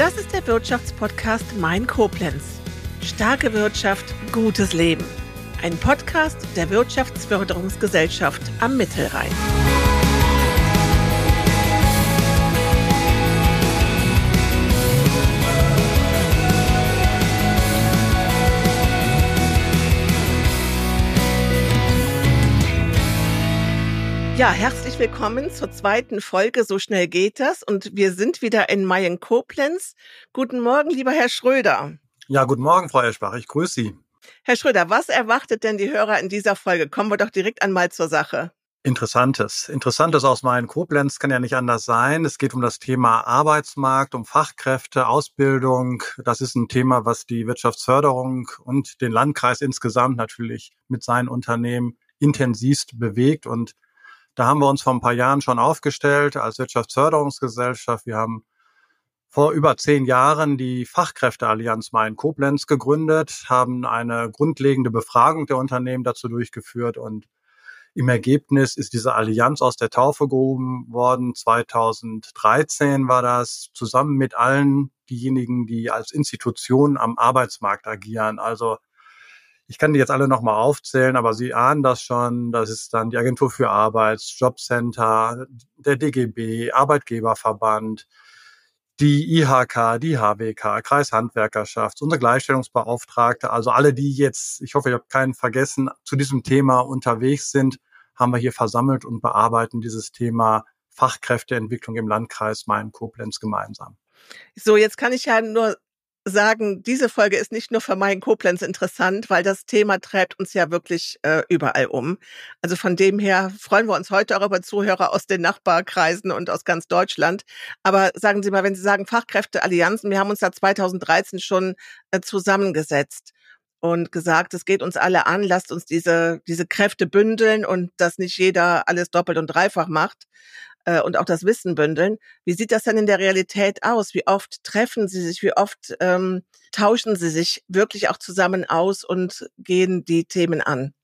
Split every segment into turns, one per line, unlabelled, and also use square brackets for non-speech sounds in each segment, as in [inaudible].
Das ist der Wirtschaftspodcast Mein Koblenz. Starke Wirtschaft, gutes Leben. Ein Podcast der Wirtschaftsförderungsgesellschaft am Mittelrhein. Ja, herzlich willkommen zur zweiten Folge. So schnell geht das. Und wir sind wieder in Mayen Koblenz. Guten Morgen, lieber Herr Schröder.
Ja, guten Morgen, Frau Eschbach. Ich grüße Sie.
Herr Schröder, was erwartet denn die Hörer in dieser Folge? Kommen wir doch direkt einmal zur Sache.
Interessantes. Interessantes aus Mayen Koblenz kann ja nicht anders sein. Es geht um das Thema Arbeitsmarkt, um Fachkräfte, Ausbildung. Das ist ein Thema, was die Wirtschaftsförderung und den Landkreis insgesamt natürlich mit seinen Unternehmen intensivst bewegt und da haben wir uns vor ein paar Jahren schon aufgestellt als Wirtschaftsförderungsgesellschaft. Wir haben vor über zehn Jahren die Fachkräfteallianz Main Koblenz gegründet, haben eine grundlegende Befragung der Unternehmen dazu durchgeführt und im Ergebnis ist diese Allianz aus der Taufe gehoben worden. 2013 war das zusammen mit allen diejenigen, die als Institution am Arbeitsmarkt agieren. Also ich kann die jetzt alle nochmal aufzählen, aber Sie ahnen das schon. Das ist dann die Agentur für Arbeit, Jobcenter, der DGB, Arbeitgeberverband, die IHK, die HWK, Kreishandwerkerschaft, unsere Gleichstellungsbeauftragte, also alle, die jetzt, ich hoffe, ich habe keinen vergessen, zu diesem Thema unterwegs sind, haben wir hier versammelt und bearbeiten dieses Thema Fachkräfteentwicklung im Landkreis Main-Koblenz gemeinsam.
So, jetzt kann ich ja nur sagen, diese Folge ist nicht nur für Main Koblenz interessant, weil das Thema treibt uns ja wirklich äh, überall um. Also von dem her freuen wir uns heute auch über Zuhörer aus den Nachbarkreisen und aus ganz Deutschland. Aber sagen Sie mal, wenn Sie sagen Fachkräfteallianzen, wir haben uns da 2013 schon äh, zusammengesetzt und gesagt, es geht uns alle an, lasst uns diese, diese Kräfte bündeln und dass nicht jeder alles doppelt und dreifach macht äh, und auch das Wissen bündeln. Wie sieht das denn in der Realität aus? Wie oft treffen Sie sich? Wie oft ähm, tauschen Sie sich wirklich auch zusammen aus und gehen die Themen an?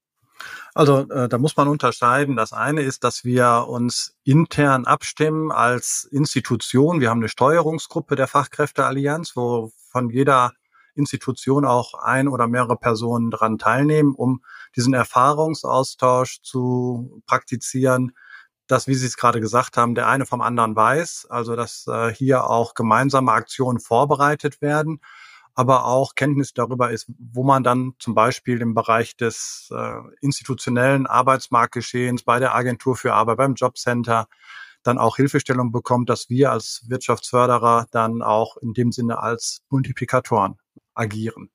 Also äh, da muss man unterscheiden. Das eine ist, dass wir uns intern abstimmen als Institution. Wir haben eine Steuerungsgruppe der Fachkräfteallianz, wo von jeder Institution auch ein oder mehrere Personen dran teilnehmen, um diesen Erfahrungsaustausch zu praktizieren, dass, wie Sie es gerade gesagt haben, der eine vom anderen weiß, also dass äh, hier auch gemeinsame Aktionen vorbereitet werden, aber auch Kenntnis darüber ist, wo man dann zum Beispiel im Bereich des äh, institutionellen Arbeitsmarktgeschehens bei der Agentur für Arbeit, beim Jobcenter dann auch Hilfestellung bekommt, dass wir als Wirtschaftsförderer dann auch in dem Sinne als Multiplikatoren agieren.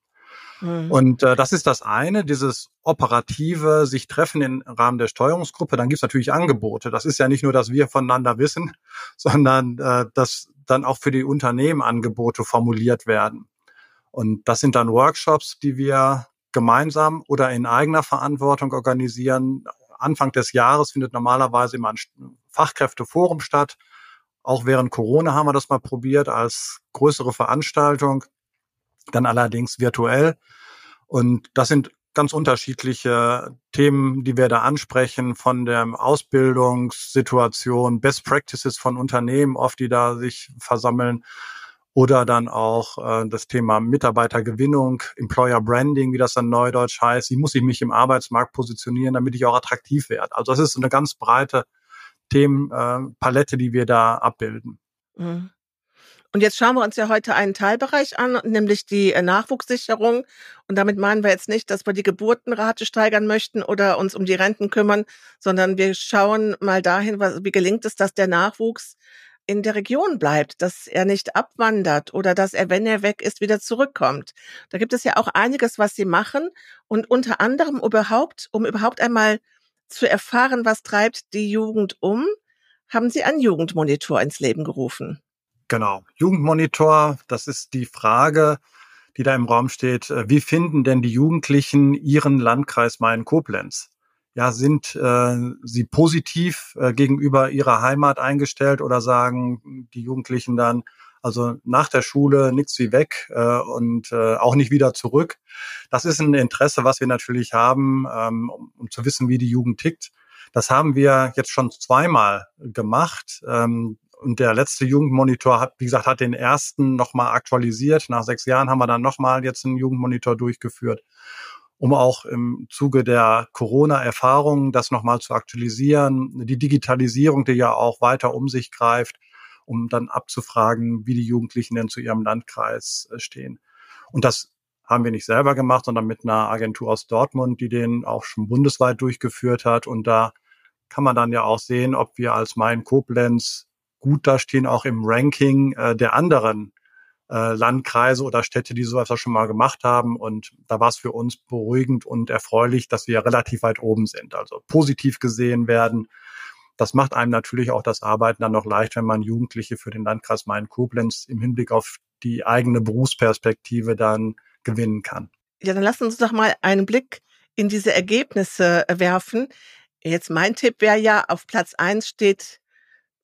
Mhm. Und äh, das ist das eine, dieses operative sich treffen im Rahmen der Steuerungsgruppe. Dann gibt's natürlich Angebote. Das ist ja nicht nur, dass wir voneinander wissen, [laughs] sondern äh, dass dann auch für die Unternehmen Angebote formuliert werden. Und das sind dann Workshops, die wir gemeinsam oder in eigener Verantwortung organisieren. Anfang des Jahres findet normalerweise immer ein Fachkräfteforum statt. Auch während Corona haben wir das mal probiert als größere Veranstaltung dann allerdings virtuell. Und das sind ganz unterschiedliche Themen, die wir da ansprechen, von der Ausbildungssituation, Best Practices von Unternehmen, oft die da sich versammeln, oder dann auch äh, das Thema Mitarbeitergewinnung, Employer Branding, wie das dann neudeutsch heißt. Wie muss ich mich im Arbeitsmarkt positionieren, damit ich auch attraktiv werde? Also das ist eine ganz breite Themenpalette, die wir da abbilden. Mhm.
Und jetzt schauen wir uns ja heute einen Teilbereich an, nämlich die äh, Nachwuchssicherung. Und damit meinen wir jetzt nicht, dass wir die Geburtenrate steigern möchten oder uns um die Renten kümmern, sondern wir schauen mal dahin, wie gelingt es, dass der Nachwuchs in der Region bleibt, dass er nicht abwandert oder dass er, wenn er weg ist, wieder zurückkommt. Da gibt es ja auch einiges, was sie machen und unter anderem überhaupt, um überhaupt einmal zu erfahren, was treibt die Jugend um, haben sie einen Jugendmonitor ins Leben gerufen.
Genau. Jugendmonitor, das ist die Frage, die da im Raum steht. Äh, wie finden denn die Jugendlichen ihren Landkreis Main-Koblenz? Ja, sind äh, sie positiv äh, gegenüber ihrer Heimat eingestellt oder sagen die Jugendlichen dann, also nach der Schule nichts wie weg äh, und äh, auch nicht wieder zurück. Das ist ein Interesse, was wir natürlich haben, ähm, um, um zu wissen, wie die Jugend tickt. Das haben wir jetzt schon zweimal gemacht. Ähm, Und der letzte Jugendmonitor hat, wie gesagt, hat den ersten nochmal aktualisiert. Nach sechs Jahren haben wir dann nochmal jetzt einen Jugendmonitor durchgeführt, um auch im Zuge der Corona-Erfahrungen das nochmal zu aktualisieren. Die Digitalisierung, die ja auch weiter um sich greift, um dann abzufragen, wie die Jugendlichen denn zu ihrem Landkreis äh, stehen. Und das haben wir nicht selber gemacht, sondern mit einer Agentur aus Dortmund, die den auch schon bundesweit durchgeführt hat. Und da kann man dann ja auch sehen, ob wir als Main Koblenz gut dastehen, auch im Ranking äh, der anderen äh, Landkreise oder Städte, die sowas schon mal gemacht haben. Und da war es für uns beruhigend und erfreulich, dass wir relativ weit oben sind, also positiv gesehen werden. Das macht einem natürlich auch das Arbeiten dann noch leicht, wenn man Jugendliche für den Landkreis Main-Koblenz im Hinblick auf die eigene Berufsperspektive dann gewinnen kann.
Ja, dann lass uns doch mal einen Blick in diese Ergebnisse werfen. Jetzt mein Tipp wäre ja, auf Platz eins steht,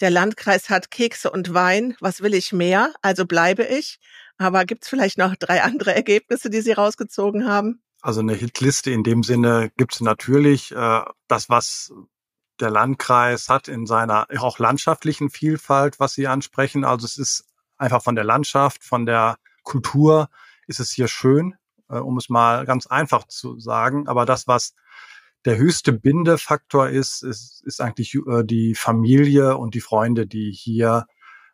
der Landkreis hat Kekse und Wein. Was will ich mehr? Also bleibe ich. Aber gibt es vielleicht noch drei [laughs] andere Ergebnisse, die Sie rausgezogen haben?
Also eine Hitliste in dem Sinne gibt es natürlich. Äh, das, was der Landkreis hat in seiner auch landschaftlichen Vielfalt, was Sie ansprechen. Also es ist einfach von der Landschaft, von der Kultur ist es hier schön, äh, um es mal ganz einfach zu sagen. Aber das, was der höchste Bindefaktor ist, ist, ist eigentlich äh, die Familie und die Freunde, die hier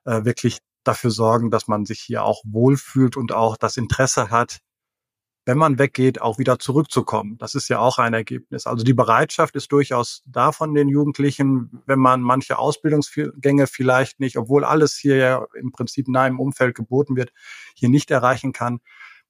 äh, wirklich dafür sorgen, dass man sich hier auch wohlfühlt und auch das Interesse hat, wenn man weggeht, auch wieder zurückzukommen. Das ist ja auch ein Ergebnis. Also die Bereitschaft ist durchaus da von den Jugendlichen, wenn man manche Ausbildungsgänge vielleicht nicht, obwohl alles hier ja im Prinzip in einem Umfeld geboten wird, hier nicht erreichen kann,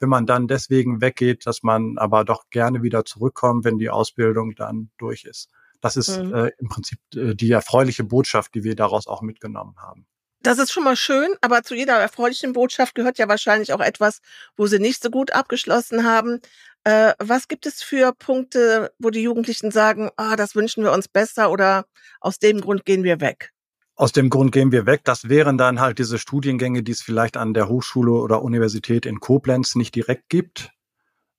wenn man dann deswegen weggeht, dass man aber doch gerne wieder zurückkommt, wenn die Ausbildung dann durch ist. Das ist mhm. äh, im Prinzip äh, die erfreuliche Botschaft, die wir daraus auch mitgenommen haben.
Das ist schon mal schön, aber zu jeder erfreulichen Botschaft gehört ja wahrscheinlich auch etwas, wo sie nicht so gut abgeschlossen haben. Äh, was gibt es für Punkte, wo die Jugendlichen sagen, ah, das wünschen wir uns besser oder aus dem Grund gehen wir weg?
Aus dem Grund gehen wir weg. Das wären dann halt diese Studiengänge, die es vielleicht an der Hochschule oder Universität in Koblenz nicht direkt gibt.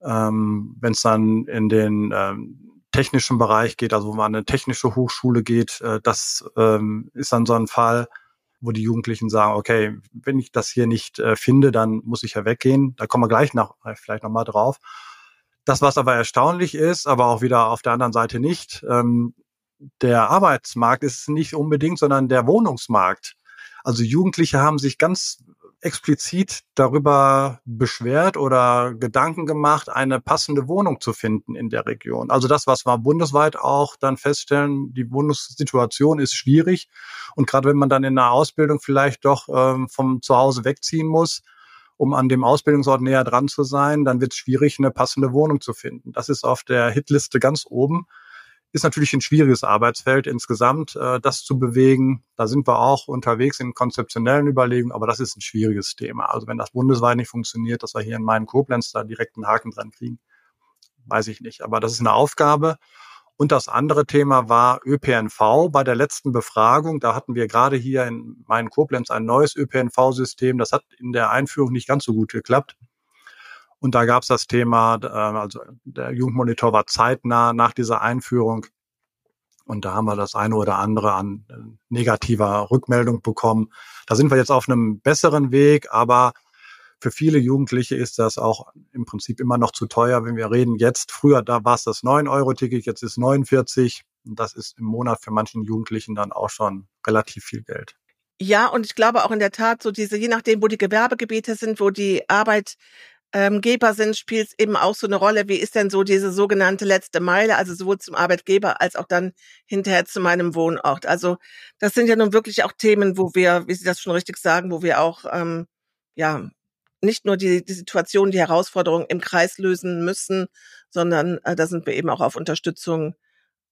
Ähm, Wenn es dann in den ähm, technischen Bereich geht, also wo man an eine technische Hochschule geht, äh, das ähm, ist dann so ein Fall, wo die Jugendlichen sagen, okay, wenn ich das hier nicht äh, finde, dann muss ich ja weggehen. Da kommen wir gleich noch, äh, vielleicht nochmal drauf. Das, was aber erstaunlich ist, aber auch wieder auf der anderen Seite nicht, ähm, der Arbeitsmarkt ist nicht unbedingt, sondern der Wohnungsmarkt. Also Jugendliche haben sich ganz explizit darüber beschwert oder Gedanken gemacht, eine passende Wohnung zu finden in der Region. Also das, was wir bundesweit auch dann feststellen, die Wohnungssituation ist schwierig. Und gerade wenn man dann in einer Ausbildung vielleicht doch ähm, vom Zuhause wegziehen muss, um an dem Ausbildungsort näher dran zu sein, dann wird es schwierig, eine passende Wohnung zu finden. Das ist auf der Hitliste ganz oben ist natürlich ein schwieriges Arbeitsfeld insgesamt, äh, das zu bewegen. Da sind wir auch unterwegs in konzeptionellen Überlegungen, aber das ist ein schwieriges Thema. Also wenn das bundesweit nicht funktioniert, dass wir hier in meinem Koblenz da direkt einen Haken dran kriegen, weiß ich nicht. Aber das ist eine Aufgabe. Und das andere Thema war ÖPNV. Bei der letzten Befragung, da hatten wir gerade hier in meinem Koblenz ein neues ÖPNV-System. Das hat in der Einführung nicht ganz so gut geklappt. Und da gab es das Thema, äh, also der Jugendmonitor war zeitnah nach dieser Einführung. Und da haben wir das eine oder andere an äh, negativer Rückmeldung bekommen. Da sind wir jetzt auf einem besseren Weg, aber für viele Jugendliche ist das auch im Prinzip immer noch zu teuer, wenn wir reden jetzt. Früher, da war es das 9-Euro-Ticket, jetzt ist 49. Und das ist im Monat für manchen Jugendlichen dann auch schon relativ viel Geld.
Ja, und ich glaube auch in der Tat, so diese, je nachdem, wo die Gewerbegebiete sind, wo die Arbeit ähm, Geber sind, spielt es eben auch so eine Rolle. Wie ist denn so diese sogenannte letzte Meile, also sowohl zum Arbeitgeber als auch dann hinterher zu meinem Wohnort? Also das sind ja nun wirklich auch Themen, wo wir, wie Sie das schon richtig sagen, wo wir auch ähm, ja nicht nur die, die Situation, die Herausforderungen im Kreis lösen müssen, sondern äh, da sind wir eben auch auf Unterstützung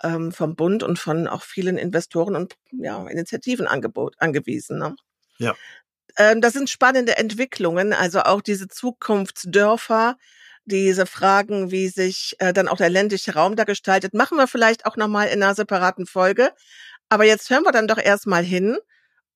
ähm, vom Bund und von auch vielen Investoren und ja, Initiativen angebot, angewiesen. Ne?
Ja.
Ähm, das sind spannende Entwicklungen, also auch diese Zukunftsdörfer, diese Fragen, wie sich äh, dann auch der ländliche Raum da gestaltet, machen wir vielleicht auch nochmal in einer separaten Folge. Aber jetzt hören wir dann doch erstmal hin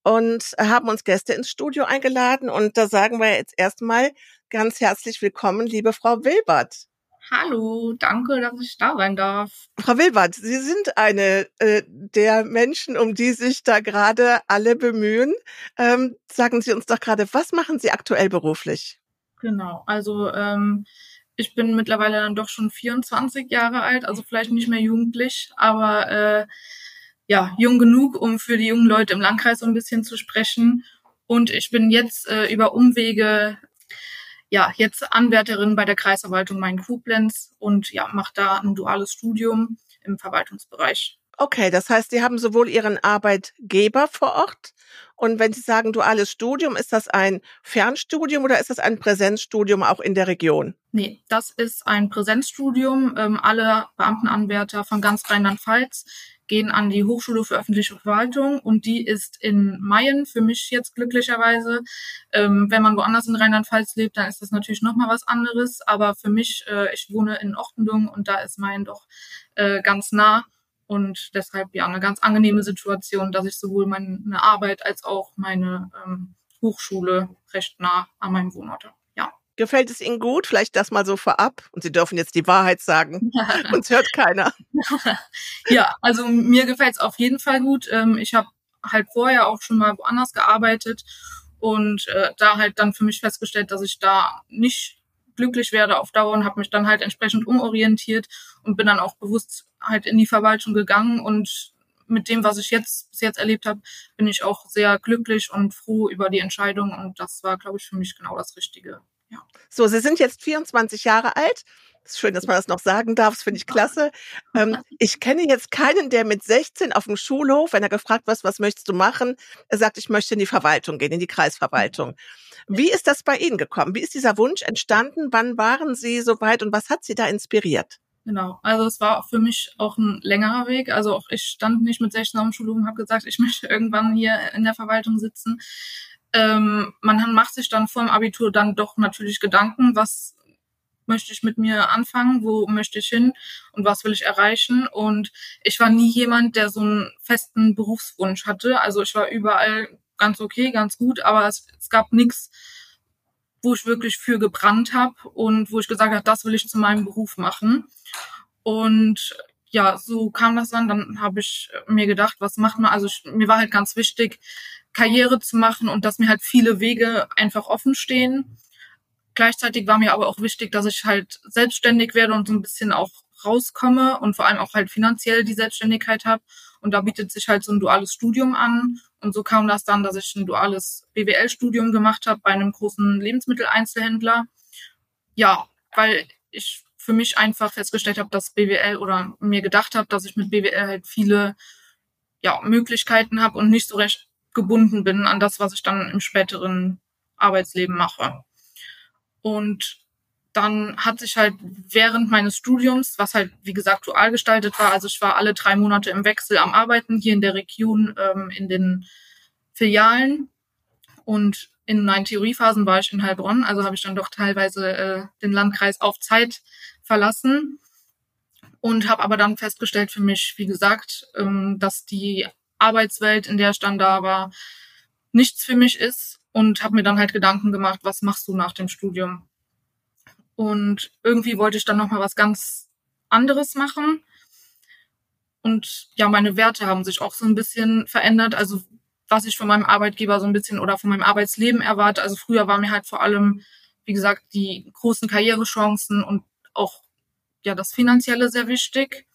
und haben uns Gäste ins Studio eingeladen. Und da sagen wir jetzt erstmal ganz herzlich willkommen, liebe Frau Wilbert.
Hallo, danke, dass ich da sein darf.
Frau Wilbert, Sie sind eine äh, der Menschen, um die sich da gerade alle bemühen. Ähm, sagen Sie uns doch gerade, was machen Sie aktuell beruflich?
Genau, also ähm, ich bin mittlerweile dann doch schon 24 Jahre alt, also vielleicht nicht mehr jugendlich, aber äh, ja, jung genug, um für die jungen Leute im Landkreis so ein bisschen zu sprechen. Und ich bin jetzt äh, über Umwege ja, jetzt Anwärterin bei der Kreisverwaltung Main-Koblenz und ja, mache da ein duales Studium im Verwaltungsbereich.
Okay, das heißt, Sie haben sowohl Ihren Arbeitgeber vor Ort und wenn Sie sagen duales Studium, ist das ein Fernstudium oder ist das ein Präsenzstudium auch in der Region?
Nee, das ist ein Präsenzstudium. Ähm, alle Beamtenanwärter von ganz Rheinland-Pfalz gehen an die Hochschule für öffentliche Verwaltung und die ist in Mayen, für mich jetzt glücklicherweise. Ähm, wenn man woanders in Rheinland-Pfalz lebt, dann ist das natürlich nochmal was anderes. Aber für mich, äh, ich wohne in Ochtendung und da ist Mayen doch äh, ganz nah. Und deshalb ja eine ganz angenehme Situation, dass ich sowohl meine Arbeit als auch meine ähm, Hochschule recht nah an meinem Wohnort habe.
Gefällt es Ihnen gut? Vielleicht das mal so vorab. Und Sie dürfen jetzt die Wahrheit sagen. [laughs] Uns hört keiner. [laughs]
ja, also mir gefällt es auf jeden Fall gut. Ähm, ich habe halt vorher auch schon mal woanders gearbeitet und äh, da halt dann für mich festgestellt, dass ich da nicht glücklich werde auf Dauer und habe mich dann halt entsprechend umorientiert und bin dann auch bewusst halt in die Verwaltung gegangen und mit dem, was ich jetzt bis jetzt erlebt habe, bin ich auch sehr glücklich und froh über die Entscheidung und das war, glaube ich, für mich genau das Richtige. Ja.
So, Sie sind jetzt 24 Jahre alt. Ist schön, dass man das noch sagen darf. Das finde ich klasse. Ähm, ich kenne jetzt keinen, der mit 16 auf dem Schulhof, wenn er gefragt wird, was möchtest du machen, er sagt, ich möchte in die Verwaltung gehen, in die Kreisverwaltung. Wie ist das bei Ihnen gekommen? Wie ist dieser Wunsch entstanden? Wann waren Sie so weit und was hat Sie da inspiriert?
Genau, also es war für mich auch ein längerer Weg. Also auch ich stand nicht mit 16 auf dem Schulhof und habe gesagt, ich [laughs] möchte irgendwann hier in der Verwaltung sitzen ähm, man macht sich dann vor dem Abitur dann doch natürlich Gedanken, was möchte ich mit mir anfangen, wo möchte ich hin und was will ich erreichen. Und ich war nie jemand, der so einen festen Berufswunsch hatte. Also ich war überall ganz okay, ganz gut, aber es, es gab nichts, wo ich wirklich für gebrannt habe und wo ich gesagt habe, das will ich zu meinem Beruf machen. Und ja, so kam das dann. Dann habe ich mir gedacht, was macht man? Also ich, mir war halt ganz wichtig, Karriere zu machen und dass mir halt viele Wege einfach offen stehen. Gleichzeitig war mir aber auch wichtig, dass ich halt selbstständig werde und so ein bisschen auch rauskomme und vor allem auch halt finanziell die Selbstständigkeit habe. Und da bietet sich halt so ein duales Studium an. Und so kam das dann, dass ich ein duales BWL-Studium gemacht habe bei einem großen Lebensmitteleinzelhändler. Ja, weil ich für mich einfach festgestellt habe, dass BWL oder mir gedacht habe, dass ich mit BWL halt viele ja, Möglichkeiten habe und nicht so recht gebunden bin an das, was ich dann im späteren Arbeitsleben mache. Und dann hat sich halt während meines Studiums, was halt wie gesagt dual gestaltet war, also ich war alle drei Monate im Wechsel am Arbeiten hier in der Region ähm, in den Filialen. Und in meinen Theoriephasen war ich in Heilbronn, also habe ich dann doch teilweise äh, den Landkreis auf Zeit verlassen. Und habe aber dann festgestellt für mich, wie gesagt, ähm, dass die Arbeitswelt, in der ich dann da war, nichts für mich ist und habe mir dann halt Gedanken gemacht, was machst du nach dem Studium? Und irgendwie wollte ich dann noch mal was ganz anderes machen. Und ja, meine Werte haben sich auch so ein bisschen verändert. Also was ich von meinem Arbeitgeber so ein bisschen oder von meinem Arbeitsleben erwarte. Also früher war mir halt vor allem, wie gesagt, die großen Karrierechancen und auch ja das Finanzielle sehr wichtig.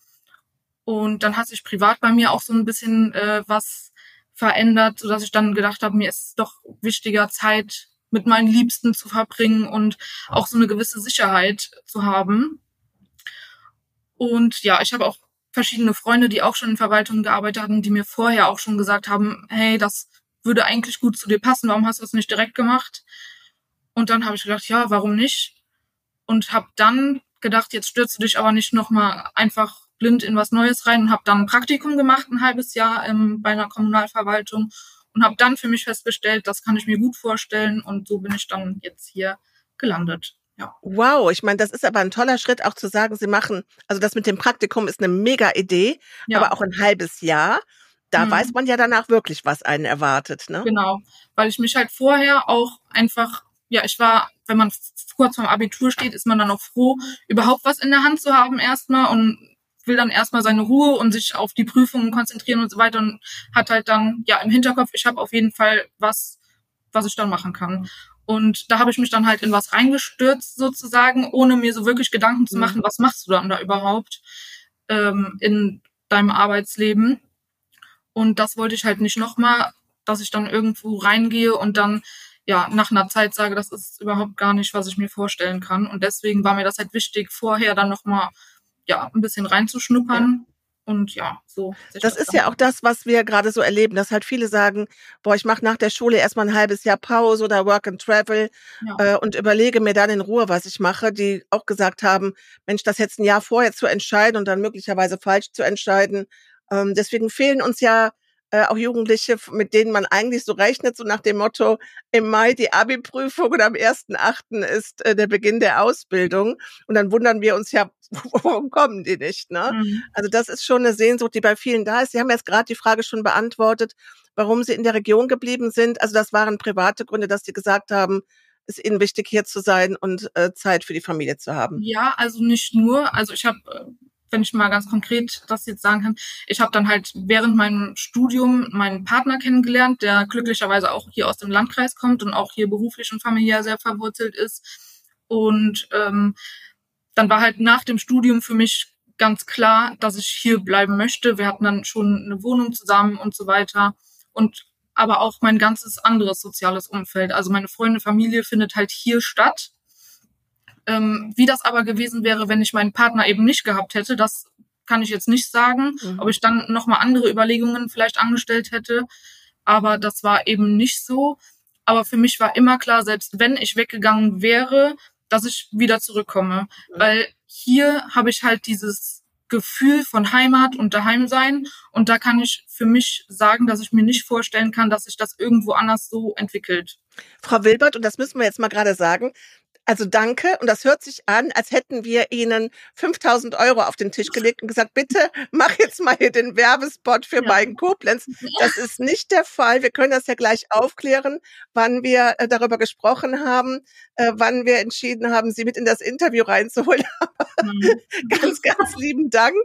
Und dann hat sich privat bei mir auch so ein bisschen äh, was verändert, so dass ich dann gedacht habe, mir ist doch wichtiger, Zeit mit meinen Liebsten zu verbringen und auch so eine gewisse Sicherheit zu haben. Und ja, ich habe auch verschiedene Freunde, die auch schon in Verwaltungen gearbeitet haben, die mir vorher auch schon gesagt haben, hey, das würde eigentlich gut zu dir passen, warum hast du das nicht direkt gemacht? Und dann habe ich gedacht, ja, warum nicht? Und habe dann gedacht, jetzt stürzt du dich aber nicht nochmal einfach blind in was Neues rein und habe dann ein Praktikum gemacht, ein halbes Jahr ähm, bei einer Kommunalverwaltung und habe dann für mich festgestellt, das kann ich mir gut vorstellen und so bin ich dann jetzt hier gelandet. Ja.
Wow, ich meine, das ist aber ein toller Schritt, auch zu sagen, Sie machen, also das mit dem Praktikum ist eine mega Idee, ja. aber auch ein halbes Jahr. Da mhm. weiß man ja danach wirklich, was einen erwartet. Ne?
Genau, weil ich mich halt vorher auch einfach, ja, ich war wenn man kurz vorm Abitur steht, ist man dann auch froh, überhaupt was in der Hand zu haben erstmal und will dann erstmal seine Ruhe und sich auf die Prüfungen konzentrieren und so weiter und hat halt dann ja im Hinterkopf, ich habe auf jeden Fall was, was ich dann machen kann. Und da habe ich mich dann halt in was reingestürzt sozusagen, ohne mir so wirklich Gedanken zu mhm. machen, was machst du dann da überhaupt ähm, in deinem Arbeitsleben. Und das wollte ich halt nicht nochmal, dass ich dann irgendwo reingehe und dann ja nach einer Zeit sage, das ist überhaupt gar nicht, was ich mir vorstellen kann. Und deswegen war mir das halt wichtig, vorher dann nochmal ja ein bisschen reinzuschnuppern. Ja. Und ja, so.
Das ist ja auch das, was wir gerade so erleben, dass halt viele sagen, boah, ich mache nach der Schule erstmal ein halbes Jahr Pause oder Work and Travel ja. äh, und überlege mir dann in Ruhe, was ich mache, die auch gesagt haben, Mensch, das jetzt ein Jahr vorher zu entscheiden und dann möglicherweise falsch zu entscheiden. Ähm, deswegen fehlen uns ja äh, auch Jugendliche, mit denen man eigentlich so rechnet, so nach dem Motto, im Mai die Abi-Prüfung und am 1.8. ist äh, der Beginn der Ausbildung. Und dann wundern wir uns ja, [laughs] warum kommen die nicht? Ne? Mhm. Also das ist schon eine Sehnsucht, die bei vielen da ist. Sie haben jetzt gerade die Frage schon beantwortet, warum sie in der Region geblieben sind. Also das waren private Gründe, dass sie gesagt haben, ist ihnen wichtig, hier zu sein und äh, Zeit für die Familie zu haben.
Ja, also nicht nur. Also ich habe äh, wenn ich mal ganz konkret das jetzt sagen kann, ich habe dann halt während meinem Studium meinen Partner kennengelernt, der glücklicherweise auch hier aus dem Landkreis kommt und auch hier beruflich und familiär sehr verwurzelt ist. Und ähm, dann war halt nach dem Studium für mich ganz klar, dass ich hier bleiben möchte. Wir hatten dann schon eine Wohnung zusammen und so weiter. Und aber auch mein ganzes anderes soziales Umfeld. Also meine Freunde, Familie findet halt hier statt. Ähm, wie das aber gewesen wäre, wenn ich meinen Partner eben nicht gehabt hätte, das kann ich jetzt nicht sagen. Mhm. Ob ich dann nochmal andere Überlegungen vielleicht angestellt hätte. Aber das war eben nicht so. Aber für mich war immer klar, selbst wenn ich weggegangen wäre, dass ich wieder zurückkomme. Weil hier habe ich halt dieses Gefühl von Heimat und Daheimsein. Und da kann ich für mich sagen, dass ich mir nicht vorstellen kann, dass sich das irgendwo anders so entwickelt.
Frau Wilbert, und das müssen wir jetzt mal gerade sagen, also danke. Und das hört sich an, als hätten wir Ihnen 5000 Euro auf den Tisch [laughs] gelegt und gesagt, bitte mach jetzt mal hier den Werbespot für ja. Meigen Koblenz. Das ist nicht der Fall. Wir können das ja gleich aufklären, wann wir äh, darüber gesprochen haben, äh, wann wir entschieden haben, Sie mit in das Interview reinzuholen. [laughs] Mhm. ganz, ganz lieben Dank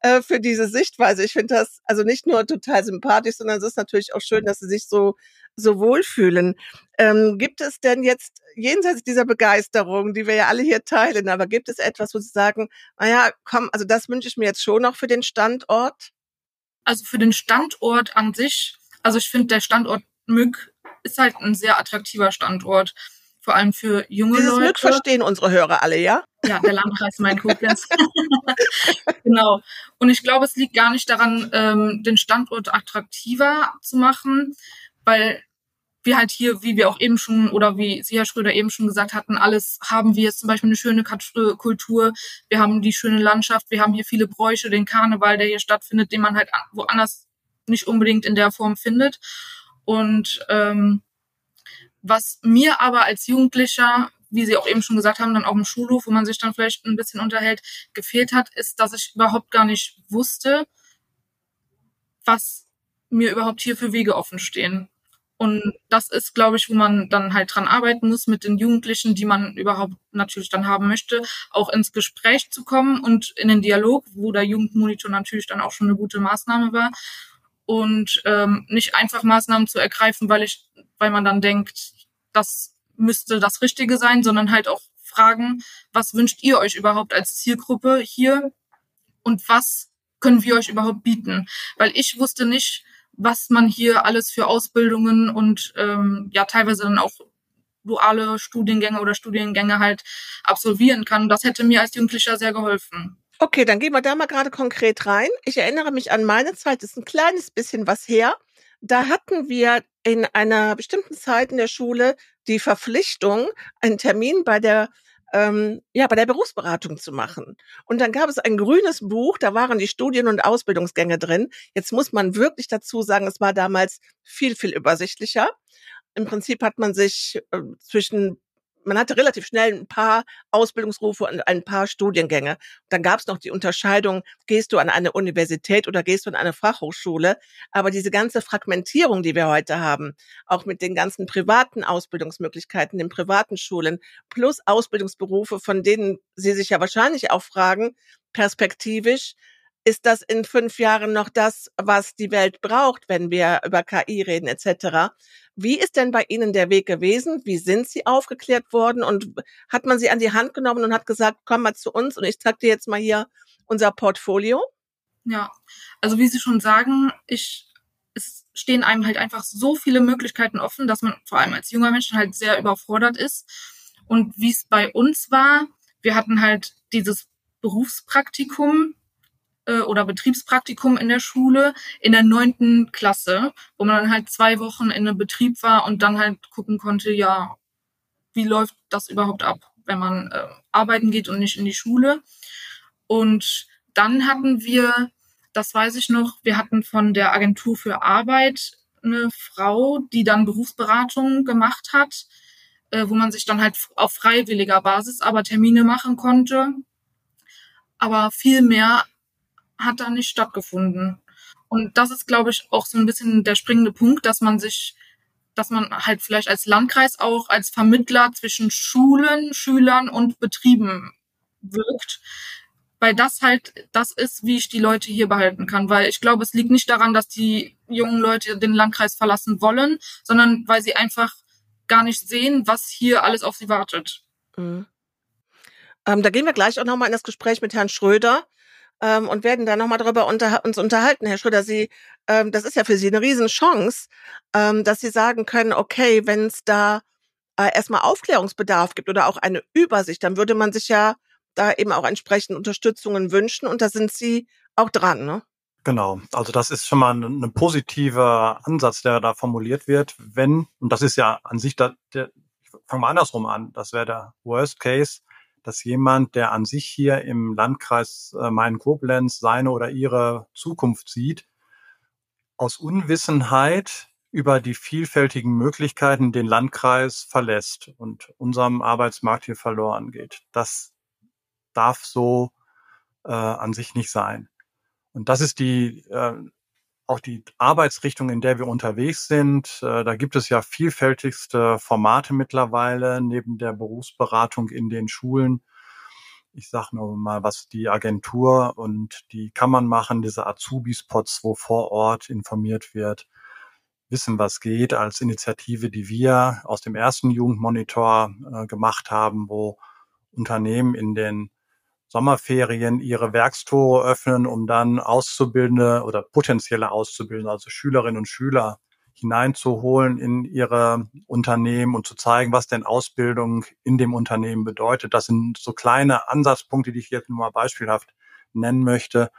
äh, für diese Sichtweise. Ich finde das also nicht nur total sympathisch, sondern es ist natürlich auch schön, dass Sie sich so so wohlfühlen. Ähm, gibt es denn jetzt jenseits dieser Begeisterung, die wir ja alle hier teilen, aber gibt es etwas, wo Sie sagen, naja, komm, also das wünsche ich mir jetzt schon noch für den Standort?
Also für den Standort an sich, also ich finde, der Standort Mück ist halt ein sehr attraktiver Standort, vor allem für junge
Dieses
Leute.
Mück verstehen unsere Hörer alle, ja?
Ja, der Landkreis [laughs] Main-Koblenz. [laughs] genau. Und ich glaube, es liegt gar nicht daran, ähm, den Standort attraktiver zu machen, weil wir halt hier, wie wir auch eben schon oder wie Sie, Herr Schröder, eben schon gesagt hatten, alles haben wir jetzt zum Beispiel eine schöne Kultur, wir haben die schöne Landschaft, wir haben hier viele Bräuche, den Karneval, der hier stattfindet, den man halt woanders nicht unbedingt in der Form findet. Und ähm, was mir aber als Jugendlicher, wie Sie auch eben schon gesagt haben, dann auch im Schulhof, wo man sich dann vielleicht ein bisschen unterhält, gefehlt hat, ist, dass ich überhaupt gar nicht wusste, was mir überhaupt hier für Wege offen stehen. Und das ist, glaube ich, wo man dann halt dran arbeiten muss mit den Jugendlichen, die man überhaupt natürlich dann haben möchte, auch ins Gespräch zu kommen und in den Dialog, wo der Jugendmonitor natürlich dann auch schon eine gute Maßnahme war. Und ähm, nicht einfach Maßnahmen zu ergreifen, weil ich, weil man dann denkt, das müsste das Richtige sein, sondern halt auch fragen, was wünscht ihr euch überhaupt als Zielgruppe hier und was können wir euch überhaupt bieten? Weil ich wusste nicht, was man hier alles für Ausbildungen und ähm, ja teilweise dann auch duale Studiengänge oder Studiengänge halt absolvieren kann. Das hätte mir als Jugendlicher sehr geholfen.
Okay, dann gehen wir da mal gerade konkret rein. Ich erinnere mich an meine Zeit, ist ein kleines bisschen was her. Da hatten wir in einer bestimmten Zeit in der Schule die Verpflichtung, einen Termin bei der ähm, ja, bei der Berufsberatung zu machen. Und dann gab es ein grünes Buch, da waren die Studien- und Ausbildungsgänge drin. Jetzt muss man wirklich dazu sagen, es war damals viel, viel übersichtlicher. Im Prinzip hat man sich äh, zwischen man hatte relativ schnell ein paar Ausbildungsrufe und ein paar Studiengänge. Dann gab es noch die Unterscheidung, gehst du an eine Universität oder gehst du an eine Fachhochschule. Aber diese ganze Fragmentierung, die wir heute haben, auch mit den ganzen privaten Ausbildungsmöglichkeiten, den privaten Schulen, plus Ausbildungsberufe, von denen Sie sich ja wahrscheinlich auch fragen, perspektivisch, ist das in fünf Jahren noch das, was die Welt braucht, wenn wir über KI reden etc. Wie ist denn bei Ihnen der Weg gewesen? Wie sind Sie aufgeklärt worden? Und hat man Sie an die Hand genommen und hat gesagt, komm mal zu uns und ich zeig dir jetzt mal hier unser Portfolio?
Ja, also wie Sie schon sagen, ich, es stehen einem halt einfach so viele Möglichkeiten offen, dass man vor allem als junger Mensch halt sehr überfordert ist. Und wie es bei uns war, wir hatten halt dieses Berufspraktikum, äh, oder Betriebspraktikum in der Schule in der neunten Klasse, wo man dann halt zwei Wochen in einem Betrieb war und dann halt gucken konnte, ja, wie läuft das überhaupt ab, wenn man äh, arbeiten geht und nicht in die Schule. Und dann hatten wir, das weiß ich noch, wir hatten von der Agentur für Arbeit eine Frau, die dann Berufsberatung gemacht hat, äh, wo man sich dann halt auf freiwilliger Basis aber Termine machen konnte. Aber viel mehr hat da nicht stattgefunden. Und das ist, glaube ich, auch so ein bisschen der springende Punkt, dass man sich, dass man halt vielleicht als Landkreis auch als Vermittler zwischen Schulen, Schülern und Betrieben wirkt. Weil das halt das ist, wie ich die Leute hier behalten kann. Weil ich glaube, es liegt nicht daran, dass die jungen Leute den Landkreis verlassen wollen, sondern weil sie einfach gar nicht sehen, was hier alles auf sie wartet. Mhm.
Ähm, da gehen wir gleich auch nochmal in das Gespräch mit Herrn Schröder ähm, und werden da nochmal darüber unter, uns unterhalten, Herr Schröder. Sie, ähm, das ist ja für Sie eine Riesenchance, ähm, dass Sie sagen können, okay, wenn es da äh, erstmal Aufklärungsbedarf gibt oder auch eine Übersicht, dann würde man sich ja da eben auch entsprechend Unterstützungen wünschen und da sind Sie auch dran, ne?
Genau, also das ist schon mal ein, ein positiver Ansatz, der da formuliert wird, wenn, und das ist ja an sich, da, der, ich fange mal andersrum an, das wäre der Worst Case, dass jemand, der an sich hier im Landkreis äh, Main-Koblenz seine oder ihre Zukunft sieht, aus Unwissenheit über die vielfältigen Möglichkeiten den Landkreis verlässt und unserem Arbeitsmarkt hier verloren geht. Das darf so äh, an sich nicht sein. Und das ist die äh, auch die Arbeitsrichtung, in der wir unterwegs sind. Äh, da gibt es ja vielfältigste Formate mittlerweile neben der Berufsberatung in den Schulen. Ich sage nur mal, was die Agentur und die Kammern machen, diese Azubi-Spots, wo vor Ort informiert wird, wissen, was geht, als Initiative, die wir aus dem ersten Jugendmonitor äh, gemacht haben, wo Unternehmen in den Sommerferien ihre Werkstore öffnen, um dann Auszubildende oder potenzielle Auszubildende, also Schülerinnen und Schüler hineinzuholen in ihre Unternehmen und zu zeigen, was denn Ausbildung in dem Unternehmen bedeutet. Das sind so kleine Ansatzpunkte, die ich jetzt nur mal beispielhaft nennen möchte.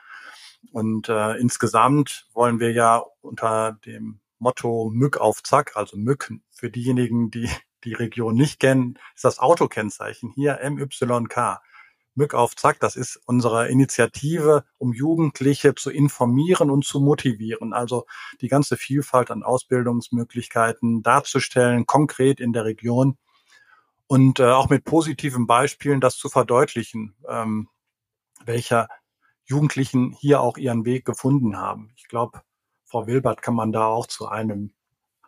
Und äh, insgesamt wollen wir ja unter dem Motto Mück auf Zack, also Mück für diejenigen, die die Region nicht kennen, ist das Autokennzeichen hier MYK. Mück auf Zack, das ist unsere Initiative, um Jugendliche zu informieren und zu motivieren. Also die ganze Vielfalt an Ausbildungsmöglichkeiten darzustellen, konkret in der Region und äh, auch mit positiven Beispielen das zu verdeutlichen, ähm, welcher Jugendlichen hier auch ihren Weg gefunden haben. Ich glaube, Frau Wilbert kann man da auch zu einem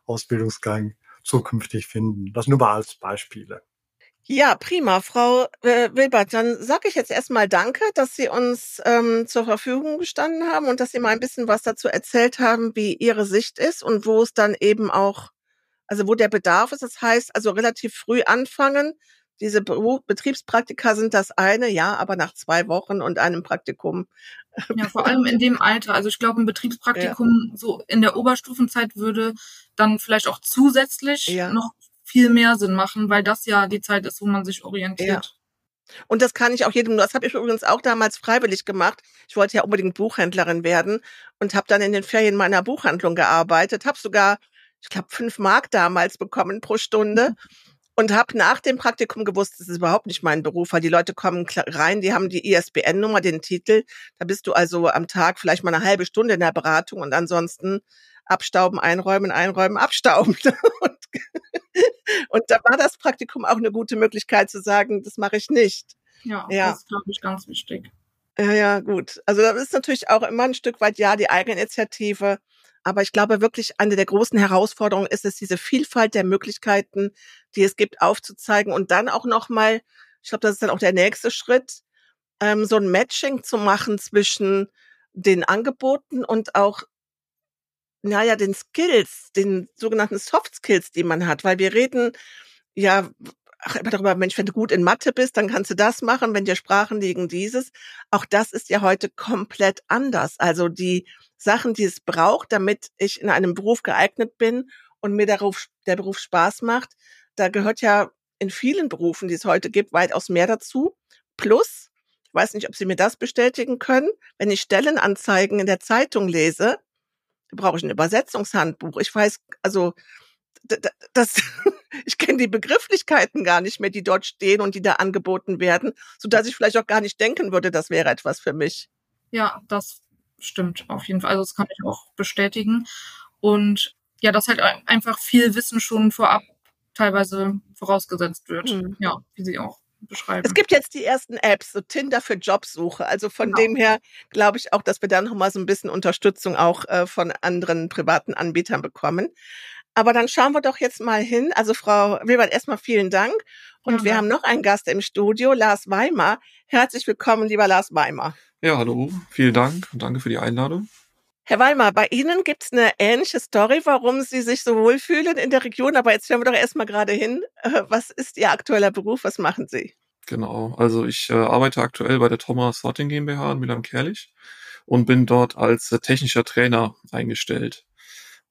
Ausbildungsgang zukünftig finden. Das nur mal als Beispiele.
Ja, prima, Frau äh, Wilbert. Dann sage ich jetzt erstmal Danke, dass Sie uns ähm, zur Verfügung gestanden haben und dass Sie mal ein bisschen was dazu erzählt haben, wie Ihre Sicht ist und wo es dann eben auch, also wo der Bedarf ist. Das heißt, also relativ früh anfangen. Diese Betriebspraktika sind das eine, ja, aber nach zwei Wochen und einem Praktikum.
Ja, vor [laughs] allem in dem Alter. Also ich glaube, ein Betriebspraktikum ja. so in der Oberstufenzeit würde dann vielleicht auch zusätzlich ja. noch viel mehr Sinn machen, weil das ja die Zeit ist, wo man sich orientiert.
Ja. Und das kann ich auch jedem, das habe ich übrigens auch damals freiwillig gemacht. Ich wollte ja unbedingt Buchhändlerin werden und habe dann in den Ferien meiner Buchhandlung gearbeitet, habe sogar, ich glaube, fünf Mark damals bekommen pro Stunde. [laughs] Und habe nach dem Praktikum gewusst, das ist überhaupt nicht mein Beruf, weil die Leute kommen rein, die haben die ISBN-Nummer, den Titel. Da bist du also am Tag vielleicht mal eine halbe Stunde in der Beratung und ansonsten abstauben, einräumen, einräumen, abstauben. [laughs] und da war das Praktikum auch eine gute Möglichkeit zu sagen, das mache ich nicht.
Ja, ja. das ist, glaube ich, ganz wichtig.
Ja, ja, gut. Also da ist natürlich auch immer ein Stück weit, ja, die Eigeninitiative. Aber ich glaube wirklich, eine der großen Herausforderungen ist es, diese Vielfalt der Möglichkeiten, die es gibt, aufzuzeigen und dann auch nochmal, ich glaube, das ist dann auch der nächste Schritt, ähm, so ein Matching zu machen zwischen den Angeboten und auch, naja, den Skills, den sogenannten Soft Skills, die man hat, weil wir reden ja ach, immer darüber, Mensch, wenn du gut in Mathe bist, dann kannst du das machen, wenn dir Sprachen liegen, dieses. Auch das ist ja heute komplett anders. Also die Sachen, die es braucht, damit ich in einem Beruf geeignet bin und mir der Beruf, der Beruf Spaß macht, da gehört ja in vielen Berufen, die es heute gibt, weitaus mehr dazu. Plus, ich weiß nicht, ob Sie mir das bestätigen können, wenn ich Stellenanzeigen in der Zeitung lese, brauche ich ein Übersetzungshandbuch. Ich weiß, also das, [laughs] ich kenne die Begrifflichkeiten gar nicht mehr, die dort stehen und die da angeboten werden, so dass ich vielleicht auch gar nicht denken würde, das wäre etwas für mich.
Ja, das stimmt auf jeden Fall. Also das kann ich auch bestätigen. Und ja, dass halt einfach viel Wissen schon vorab teilweise vorausgesetzt wird. Mhm. Ja, wie Sie auch beschreiben.
Es gibt jetzt die ersten Apps, so Tinder für Jobsuche. Also von genau. dem her glaube ich auch, dass wir dann noch mal so ein bisschen Unterstützung auch äh, von anderen privaten Anbietern bekommen. Aber dann schauen wir doch jetzt mal hin. Also Frau Wilbert, erstmal vielen Dank. Und ja, wir haben noch einen Gast im Studio, Lars Weimar. Herzlich willkommen, lieber Lars Weimar.
Ja, hallo. Vielen Dank und danke für die Einladung.
Herr Weimar, bei Ihnen gibt es eine ähnliche Story, warum Sie sich so wohlfühlen in der Region. Aber jetzt hören wir doch erstmal gerade hin. Äh, was ist Ihr aktueller Beruf? Was machen Sie?
Genau, also ich äh, arbeite aktuell bei der Thomas Sorting GmbH in Wilhelm-Kerlich und bin dort als äh, technischer Trainer eingestellt.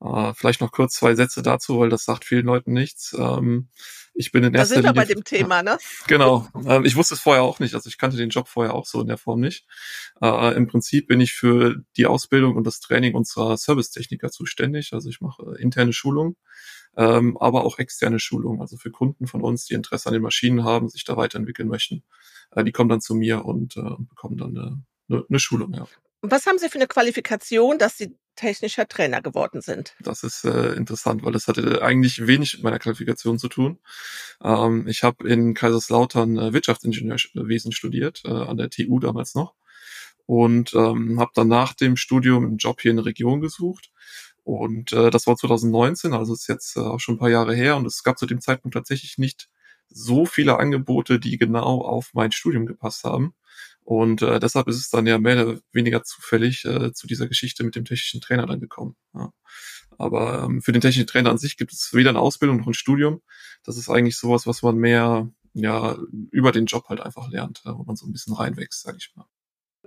Äh, vielleicht noch kurz zwei Sätze dazu, weil das sagt vielen Leuten nichts. Ähm, ich bin in
erster da sind wir Linie, bei dem Thema, ne?
Genau. Ähm, ich wusste es vorher auch nicht. Also ich kannte den Job vorher auch so in der Form nicht. Äh, Im Prinzip bin ich für die Ausbildung und das Training unserer Servicetechniker zuständig. Also ich mache interne Schulungen, ähm, aber auch externe Schulungen. Also für Kunden von uns, die Interesse an den Maschinen haben, sich da weiterentwickeln möchten. Äh, die kommen dann zu mir und äh, bekommen dann eine, eine, eine Schulung, ja.
Was haben Sie für eine Qualifikation, dass Sie technischer Trainer geworden sind.
Das ist äh, interessant, weil das hatte eigentlich wenig mit meiner Qualifikation zu tun. Ähm, ich habe in Kaiserslautern äh, Wirtschaftsingenieurwesen studiert, äh, an der TU damals noch. Und ähm, habe dann nach dem Studium einen Job hier in der Region gesucht. Und äh, das war 2019, also ist jetzt äh, auch schon ein paar Jahre her. Und es gab zu dem Zeitpunkt tatsächlich nicht so viele Angebote, die genau auf mein Studium gepasst haben. Und äh, deshalb ist es dann ja mehr oder weniger zufällig äh, zu dieser Geschichte mit dem technischen Trainer dann gekommen. Ja. Aber ähm, für den technischen Trainer an sich gibt es weder eine Ausbildung noch ein Studium. Das ist eigentlich sowas, was man mehr ja über den Job halt einfach lernt, wo man so ein bisschen reinwächst, sage ich mal.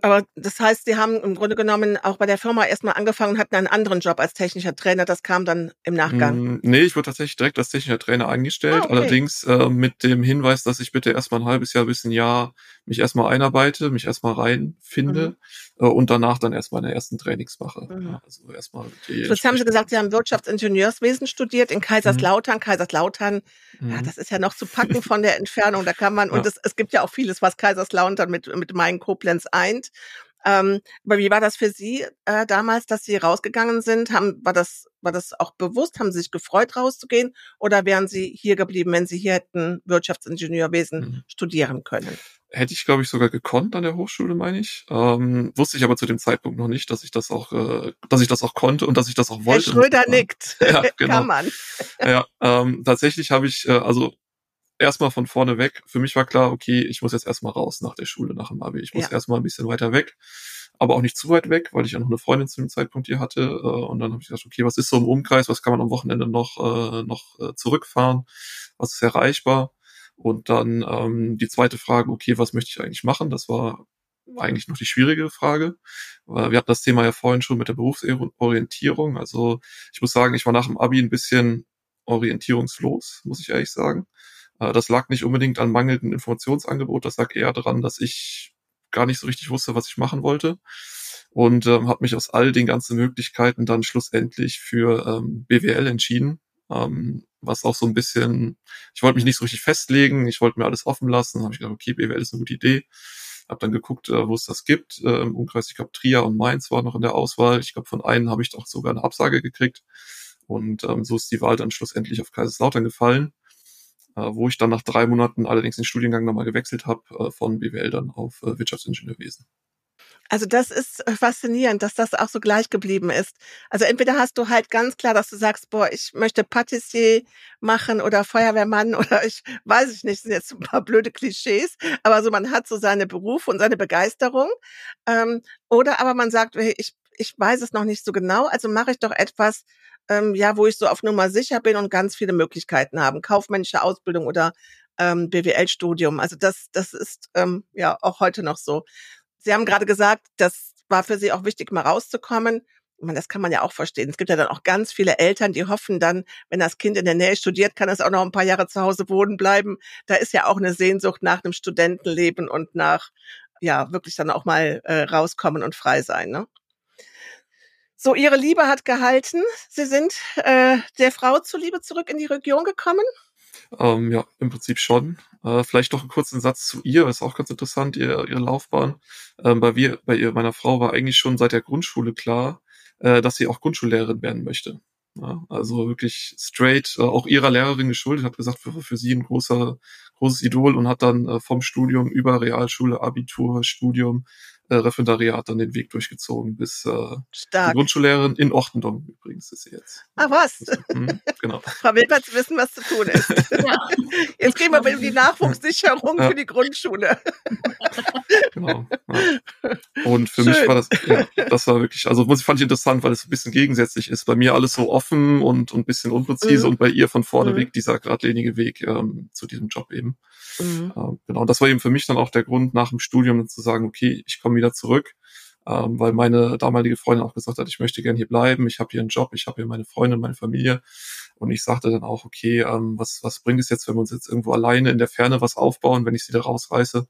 Aber das heißt, Sie haben im Grunde genommen auch bei der Firma erstmal angefangen und hatten einen anderen Job als technischer Trainer. Das kam dann im Nachgang.
Mm, nee, ich wurde tatsächlich direkt als technischer Trainer eingestellt. Ah, okay. Allerdings äh, mit dem Hinweis, dass ich bitte erstmal ein halbes Jahr bis ein Jahr mich erstmal einarbeite, mich erstmal reinfinde mhm. äh, und danach dann erstmal meine ersten Trainings mache. Mhm.
also erstmal Jetzt haben Sie gesagt, Sie haben Wirtschaftsingenieurswesen studiert in Kaiserslautern. Mhm. Kaiserslautern, ja, mhm. das ist ja noch zu packen von der Entfernung. Da kann man, ja. und es, es gibt ja auch vieles, was Kaiserslautern mit, mit Main Koblenz Ähm, aber wie war das für Sie äh, damals, dass Sie rausgegangen sind? Haben, war, das, war das auch bewusst? Haben Sie sich gefreut, rauszugehen? Oder wären Sie hier geblieben, wenn Sie hier hätten Wirtschaftsingenieurwesen mhm. studieren können?
Hätte ich, glaube ich, sogar gekonnt an der Hochschule, meine ich. Ähm, wusste ich aber zu dem Zeitpunkt noch nicht, dass ich das auch, äh, dass ich das auch konnte und dass ich das auch wollte.
Herr Schröder nickt. Ja, [laughs] genau. Kann man.
ja, ähm, tatsächlich habe ich, äh, also erstmal von vorne weg. Für mich war klar, okay, ich muss jetzt erstmal raus nach der Schule, nach dem Abi. Ich muss ja. erstmal ein bisschen weiter weg, aber auch nicht zu weit weg, weil ich ja noch eine Freundin zu dem Zeitpunkt hier hatte. Äh, und dann habe ich gesagt, okay, was ist so im Umkreis? Was kann man am Wochenende noch, äh, noch äh, zurückfahren? Was ist erreichbar? Und dann ähm, die zweite Frage, okay, was möchte ich eigentlich machen? Das war eigentlich noch die schwierige Frage. Wir hatten das Thema ja vorhin schon mit der Berufsorientierung. Also ich muss sagen, ich war nach dem Abi ein bisschen orientierungslos, muss ich ehrlich sagen. Äh, das lag nicht unbedingt an mangelndem Informationsangebot, das lag eher daran, dass ich gar nicht so richtig wusste, was ich machen wollte. Und ähm, habe mich aus all den ganzen Möglichkeiten dann schlussendlich für ähm, BWL entschieden, ähm, was auch so ein bisschen, ich wollte mich nicht so richtig festlegen, ich wollte mir alles offen lassen, habe ich gedacht, okay, BWL ist eine gute Idee, habe dann geguckt, äh, wo es das gibt, äh, im Umkreis, ich glaube Trier und Mainz war noch in der Auswahl, ich glaube von einem habe ich auch sogar eine Absage gekriegt. Und ähm, so ist die Wahl dann schlussendlich auf Kaiserslautern gefallen wo ich dann nach drei Monaten allerdings den Studiengang nochmal gewechselt habe äh, von BWL dann auf äh, Wirtschaftsingenieurwesen.
Also das ist äh, faszinierend, dass das auch so gleich geblieben ist. Also entweder hast du halt ganz klar, dass du sagst, boah, ich möchte Patissier machen oder Feuerwehrmann [laughs] oder ich weiß ich nicht, sind jetzt ein paar blöde Klischees, aber so man hat so seine Berufe und seine Begeisterung. Ähm, oder aber man sagt, ich, ich weiß es noch nicht so genau, also mache ich doch etwas, ähm, ja, wo ich so auf Nummer sicher bin und ganz viele Möglichkeiten haben. Kaufmännische Ausbildung oder ähm, BWL-Studium. Also das, das ist ähm, ja auch heute noch so. Sie haben gerade gesagt, das war für Sie auch wichtig, mal rauszukommen. Ich meine, das kann man ja auch verstehen. Es gibt ja dann auch ganz viele Eltern, die hoffen dann, wenn das Kind in der Nähe studiert, kann es auch noch ein paar Jahre zu Hause wohnen bleiben. Da ist ja auch eine Sehnsucht nach einem Studentenleben und nach, ja, wirklich dann auch mal äh, rauskommen und frei sein. Ne? So, Ihre Liebe hat gehalten. Sie sind äh, der Frau zuliebe zurück in die Region gekommen?
Ähm, ja, im Prinzip schon. Äh, vielleicht noch einen kurzen Satz zu ihr, ist auch ganz interessant, ihr, ihre Laufbahn. Ähm, bei, wir, bei ihr, meiner Frau war eigentlich schon seit der Grundschule klar, äh, dass sie auch Grundschullehrerin werden möchte. Ja, also wirklich straight, äh, auch ihrer Lehrerin geschuldet, hat gesagt, für, für sie ein großer, großes Idol und hat dann äh, vom Studium über Realschule, Abitur, Studium äh, Referendariat dann den Weg durchgezogen bis äh, Stark. Grundschullehrerin in Ochtendom übrigens ist sie jetzt.
Ah was?
Mhm, genau. [laughs]
Frau Wilbert, Sie wissen, was zu tun ist. [laughs] ja. Jetzt gehen wir um die Nachwuchssicherung ja. für die Grundschule. [laughs]
genau. Ja. Und für Schön. mich war das, ja, das war wirklich, also muss ich fand ich interessant, weil es ein bisschen gegensätzlich ist. Bei mir alles so offen und, und ein bisschen unpräzise mhm. und bei ihr von vorne mhm. weg dieser geradlinige Weg ähm, zu diesem Job eben. Mhm. Ähm, genau, und das war eben für mich dann auch der Grund, nach dem Studium zu sagen, okay, ich komme wieder zurück, ähm, weil meine damalige Freundin auch gesagt hat, ich möchte gerne hier bleiben, ich habe hier einen Job, ich habe hier meine Freundin, meine Familie. Und ich sagte dann auch, okay, ähm, was, was bringt es jetzt, wenn wir uns jetzt irgendwo alleine in der Ferne was aufbauen, wenn ich sie da rausreiße?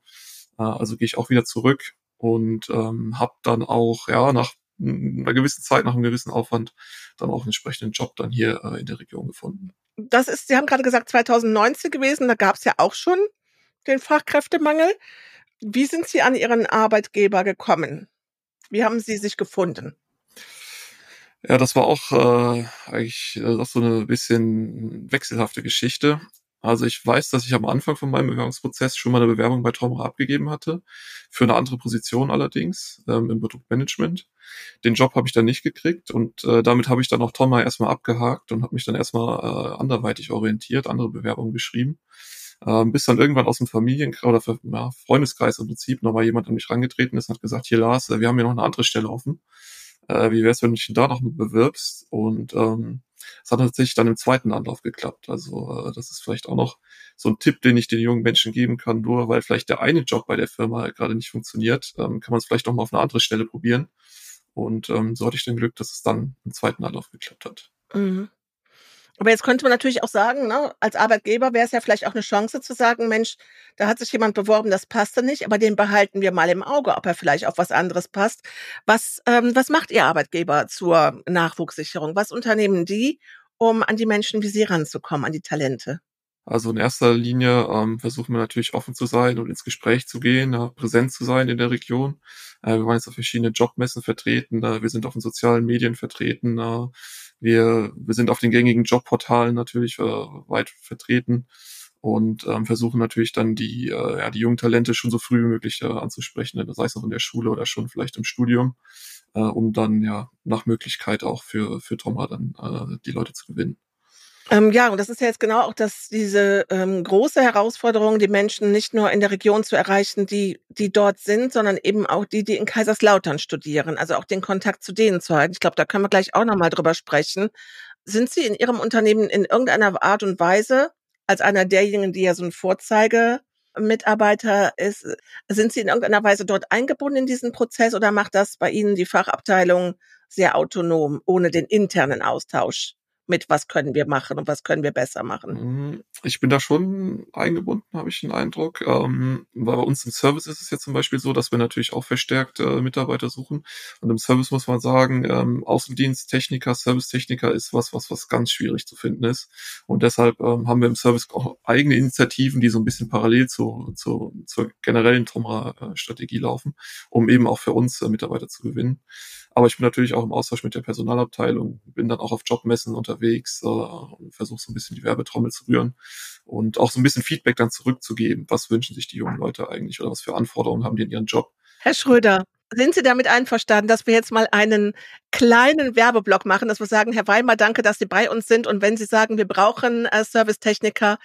Äh, also gehe ich auch wieder zurück und ähm, habe dann auch, ja, nach einer gewissen Zeit, nach einem gewissen Aufwand, dann auch einen entsprechenden Job dann hier äh, in der Region gefunden.
Das ist, Sie haben gerade gesagt, 2019 gewesen, da gab es ja auch schon den Fachkräftemangel. Wie sind Sie an Ihren Arbeitgeber gekommen? Wie haben Sie sich gefunden?
Ja, das war auch äh, eigentlich äh, auch so eine bisschen wechselhafte Geschichte. Also ich weiß, dass ich am Anfang von meinem Bewerbungsprozess schon mal eine Bewerbung bei Traumra abgegeben hatte, für eine andere Position allerdings, ähm, im Produktmanagement. Den Job habe ich dann nicht gekriegt und äh, damit habe ich dann auch Traumra erstmal abgehakt und habe mich dann erstmal äh, anderweitig orientiert, andere Bewerbungen geschrieben ähm, bis dann irgendwann aus dem Familienkreis oder ja, Freundeskreis im Prinzip nochmal jemand an mich rangetreten ist und hat gesagt, hier Lars, äh, wir haben hier noch eine andere Stelle offen. Äh, wie wär's, wenn du dich da noch bewirbst? Und ähm, es hat tatsächlich dann im zweiten Anlauf geklappt. Also äh, das ist vielleicht auch noch so ein Tipp, den ich den jungen Menschen geben kann. Nur weil vielleicht der eine Job bei der Firma gerade nicht funktioniert, ähm, kann man es vielleicht noch mal auf eine andere Stelle probieren. Und ähm, so hatte ich den Glück, dass es dann im zweiten Anlauf geklappt hat.
Mhm. Aber jetzt könnte man natürlich auch sagen, ne, als Arbeitgeber wäre es ja vielleicht auch eine Chance zu sagen, Mensch, da hat sich jemand beworben, das passte nicht, aber den behalten wir mal im Auge, ob er vielleicht auf was anderes passt. Was, ähm, was macht Ihr Arbeitgeber zur Nachwuchssicherung? Was unternehmen die, um an die Menschen wie Sie ranzukommen, an die Talente?
Also in erster Linie ähm, versuchen wir natürlich offen zu sein und ins Gespräch zu gehen, ja, präsent zu sein in der Region. Äh, wir waren jetzt auf verschiedene Jobmessen vertreten, äh, wir sind auf den sozialen Medien vertreten, äh, wir, wir sind auf den gängigen Jobportalen natürlich äh, weit vertreten und ähm, versuchen natürlich dann die, äh, ja, die jungen Talente schon so früh wie möglich äh, anzusprechen, sei es auch in der Schule oder schon vielleicht im Studium, äh, um dann ja nach Möglichkeit auch für, für Tomra dann äh, die Leute zu gewinnen.
Ähm, ja, und das ist ja jetzt genau auch das, diese ähm, große Herausforderung, die Menschen nicht nur in der Region zu erreichen, die, die dort sind, sondern eben auch die, die in Kaiserslautern studieren, also auch den Kontakt zu denen zu halten. Ich glaube, da können wir gleich auch nochmal drüber sprechen. Sind Sie in Ihrem Unternehmen in irgendeiner Art und Weise, als einer derjenigen, die ja so ein Vorzeigemitarbeiter ist, sind Sie in irgendeiner Weise dort eingebunden in diesen Prozess oder macht das bei Ihnen die Fachabteilung sehr autonom, ohne den internen Austausch? Mit, was können wir machen und was können wir besser machen.
Mhm. Ich bin da schon eingebunden, habe ich den Eindruck. Ähm, weil bei uns im Service ist es ja zum Beispiel so, dass wir natürlich auch verstärkt äh, Mitarbeiter suchen. Und im Service muss man sagen, ähm, Außendiensttechniker, Servicetechniker ist was, was, was ganz schwierig zu finden ist. Und deshalb ähm, haben wir im Service auch eigene Initiativen, die so ein bisschen parallel zu, zu, zur generellen Tromra-Strategie laufen, um eben auch für uns äh, Mitarbeiter zu gewinnen. Aber ich bin natürlich auch im Austausch mit der Personalabteilung, bin dann auch auf Jobmessen unterwegs äh, und versuche so ein bisschen die Werbetrommel zu rühren und auch so ein bisschen Feedback dann zurückzugeben. Was wünschen sich die jungen Leute eigentlich oder was für Anforderungen haben die in ihren Job?
Herr Schröder, sind Sie damit einverstanden, dass wir jetzt mal einen kleinen Werbeblock machen, dass wir sagen, Herr Weimar, danke, dass Sie bei uns sind. Und wenn Sie sagen, wir brauchen äh, Servicetechniker,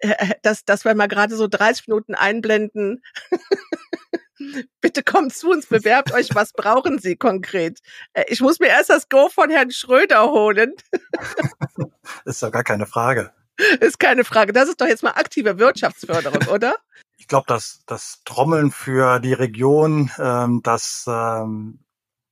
[laughs] dass, dass wir mal gerade so 30 Minuten einblenden. [laughs] Bitte kommt zu uns, bewerbt euch, was brauchen Sie konkret? Äh, ich muss mir erst das Go von Herrn Schröder holen. [laughs]
ist doch gar keine Frage.
Ist keine Frage. Das ist doch jetzt mal aktive Wirtschaftsförderung, oder?
Ich glaube, dass das Trommeln für die Region, ähm, das ähm,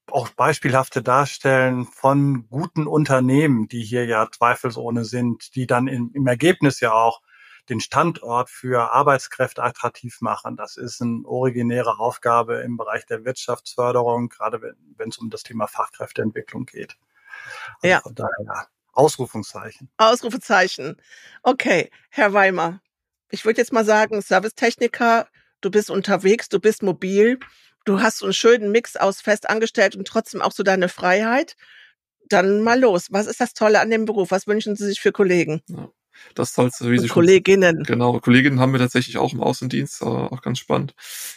auch beispielhafte Darstellen von guten Unternehmen, die hier ja zweifelsohne sind, die dann im, im Ergebnis ja auch den Standort für Arbeitskräfte attraktiv machen. Das ist eine originäre Aufgabe im Bereich der Wirtschaftsförderung, gerade wenn, es um das Thema Fachkräfteentwicklung geht.
Also ja. Von
daher Ausrufungszeichen.
Ausrufezeichen. Okay, Herr Weimar. Ich würde jetzt mal sagen, Servicetechniker, du bist unterwegs, du bist mobil, du hast so einen schönen Mix aus festangestellt und trotzdem auch so deine Freiheit. Dann mal los. Was ist das Tolle an dem Beruf? Was wünschen Sie sich für Kollegen? Ja.
Das Tollste, wie Sie
Kolleginnen.
Schon, genau, Kolleginnen haben wir tatsächlich auch im Außendienst, äh, auch ganz spannend.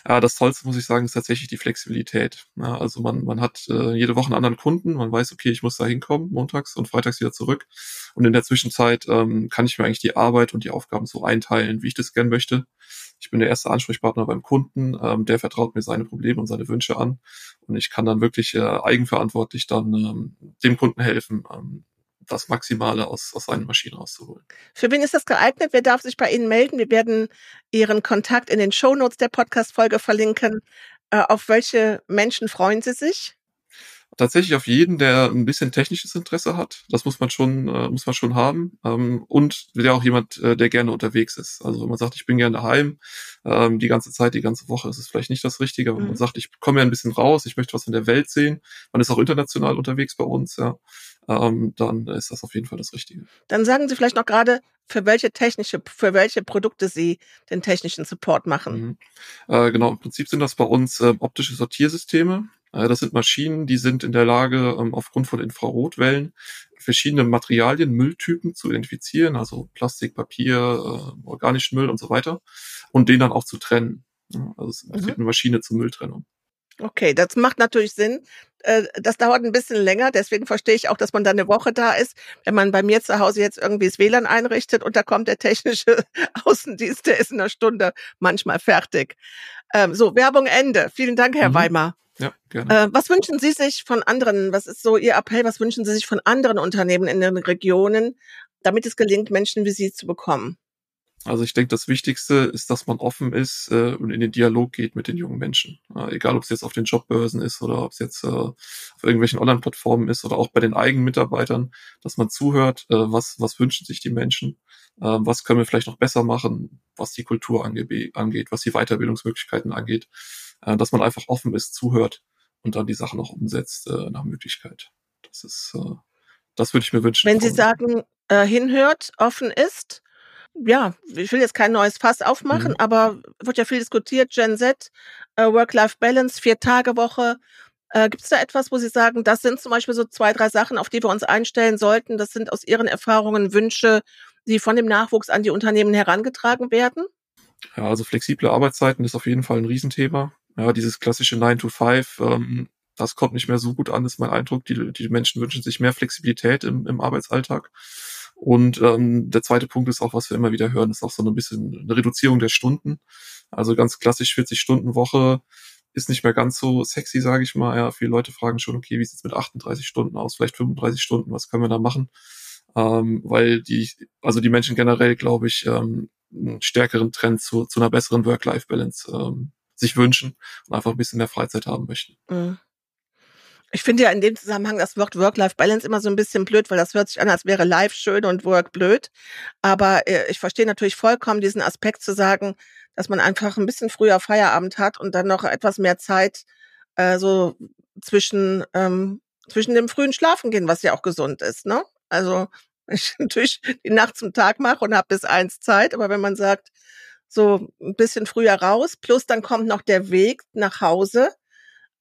Ja, das Tollste, muss ich sagen, ist tatsächlich die Flexibilität. Ja, also man, man hat äh, jede Woche einen anderen Kunden, man weiß, okay, ich muss da hinkommen, montags und freitags wieder zurück. Und in der Zwischenzeit ähm, kann ich mir eigentlich die Arbeit und die Aufgaben so einteilen, wie ich das gern möchte. Ich bin der erste Ansprechpartner beim Kunden, ähm, der vertraut mir seine Probleme und seine Wünsche an. Und ich kann dann wirklich äh, eigenverantwortlich dann ähm, dem Kunden helfen, ähm, das Maximale aus, aus seinen Maschinen rauszuholen.
Für wen ist das geeignet? Wer darf sich bei Ihnen melden? Wir werden Ihren Kontakt in den Shownotes der Podcast-Folge verlinken. Äh, auf welche Menschen freuen Sie sich?
Tatsächlich auf jeden, der ein bisschen technisches Interesse hat. Das muss man schon, äh, muss man schon haben. Ähm, und der auch jemand, äh, der gerne unterwegs ist. Also wenn man sagt, ich bin gerne daheim, ähm, die ganze Zeit, die ganze Woche, ist es vielleicht nicht das Richtige. Aber mhm. man sagt, ich komme ja ein bisschen raus, ich möchte was in der Welt sehen. Man ist auch international unterwegs bei uns, ja. Ähm, dann ist das auf jeden Fall das Richtige.
Dann sagen Sie vielleicht noch gerade, für welche technische, für welche Produkte Sie den technischen Support machen.
Mhm. Äh, genau, im Prinzip sind das bei uns äh, optische Sortiersysteme. Das sind Maschinen, die sind in der Lage, ähm, aufgrund von Infrarotwellen verschiedene Materialien, Mülltypen zu identifizieren, also Plastik, Papier, äh, organischen Müll und so weiter, und den dann auch zu trennen. Also es mhm. eine Maschine zur Mülltrennung.
Okay, das macht natürlich Sinn. Äh, das dauert ein bisschen länger, deswegen verstehe ich auch, dass man da eine Woche da ist. Wenn man bei mir zu Hause jetzt irgendwie das WLAN einrichtet und da kommt der technische [laughs] Außendienst, der ist in einer Stunde manchmal fertig. Ähm, so, Werbung Ende. Vielen Dank, Herr mhm. Weimar.
Ja, gerne. Äh,
was wünschen Sie sich von anderen? Was ist so Ihr Appell? Was wünschen Sie sich von anderen Unternehmen in den Regionen, damit es gelingt, Menschen wie Sie zu bekommen?
Also ich denke, das Wichtigste ist, dass man offen ist äh, und in den Dialog geht mit den jungen Menschen. Äh, egal, ob es jetzt auf den Jobbörsen ist oder ob es jetzt äh, auf irgendwelchen Online-Plattformen ist oder auch bei den eigenen Mitarbeitern, dass man zuhört, äh, was, was wünschen sich die Menschen, äh, was können wir vielleicht noch besser machen, was die Kultur ange angeht, was die Weiterbildungsmöglichkeiten angeht, äh, dass man einfach offen ist, zuhört und dann die Sachen auch umsetzt äh, nach Möglichkeit. Das ist, äh, das würde ich mir wünschen.
Wenn Sie sagen, äh, hinhört, offen ist, ja, ich will jetzt kein neues Fass aufmachen, mhm. aber wird ja viel diskutiert, Gen Z, äh, Work-Life-Balance, Vier-Tage-Woche. Äh, Gibt es da etwas, wo Sie sagen, das sind zum Beispiel so zwei, drei Sachen, auf die wir uns einstellen sollten? Das sind aus Ihren Erfahrungen Wünsche, die von dem Nachwuchs an die Unternehmen herangetragen werden?
Ja, also flexible Arbeitszeiten ist auf jeden Fall ein Riesenthema. Ja, dieses klassische 9 to 5, ähm, das kommt nicht mehr so gut an, ist mein Eindruck. Die, die Menschen wünschen sich mehr Flexibilität im, im Arbeitsalltag. Und ähm, der zweite Punkt ist auch, was wir immer wieder hören, ist auch so ein bisschen eine Reduzierung der Stunden. Also ganz klassisch 40 Stunden Woche ist nicht mehr ganz so sexy, sage ich mal. Ja, viele Leute fragen schon, okay, wie sieht's mit 38 Stunden aus, vielleicht 35 Stunden, was können wir da machen? Ähm, weil die, also die Menschen generell, glaube ich, ähm, einen stärkeren Trend zu, zu einer besseren Work-Life-Balance ähm, sich wünschen und einfach ein bisschen mehr Freizeit haben möchten. Mhm.
Ich finde ja in dem Zusammenhang das Wort Work-Life-Balance immer so ein bisschen blöd, weil das hört sich an, als wäre Life schön und Work blöd. Aber äh, ich verstehe natürlich vollkommen diesen Aspekt zu sagen, dass man einfach ein bisschen früher Feierabend hat und dann noch etwas mehr Zeit äh, so zwischen ähm, zwischen dem frühen Schlafen gehen, was ja auch gesund ist. Ne? Also [laughs] ich natürlich die Nacht zum Tag mache und habe bis eins Zeit, aber wenn man sagt, so ein bisschen früher raus, plus dann kommt noch der Weg nach Hause,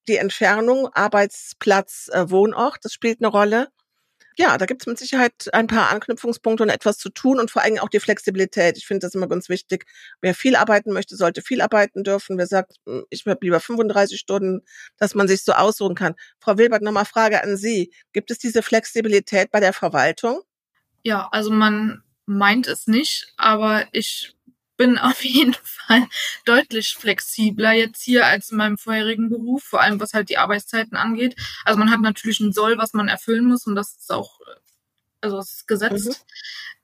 die Entfernung, Arbeitsplatz, äh, Wohnort, das spielt eine Rolle. Ja, da gibt es mit Sicherheit ein paar Anknüpfungspunkte und etwas zu tun und vor allem auch die Flexibilität. Ich finde das immer ganz wichtig. Wer viel arbeiten möchte, sollte viel arbeiten dürfen. Wer sagt, hm, ich habe lieber 35 Stunden, dass man sich so aussuchen kann. Frau Wilbert, nochmal Frage an Sie. Gibt es diese Flexibilität bei der Verwaltung?
Ja, also man meint es nicht, aber ich bin auf jeden [laughs] Fall deutlich flexibler jetzt hier als in meinem vorherigen Beruf, vor allem was halt die Arbeitszeiten angeht. Also man hat natürlich ein Soll, was man erfüllen muss und das ist auch, also das ist gesetzt. Mhm.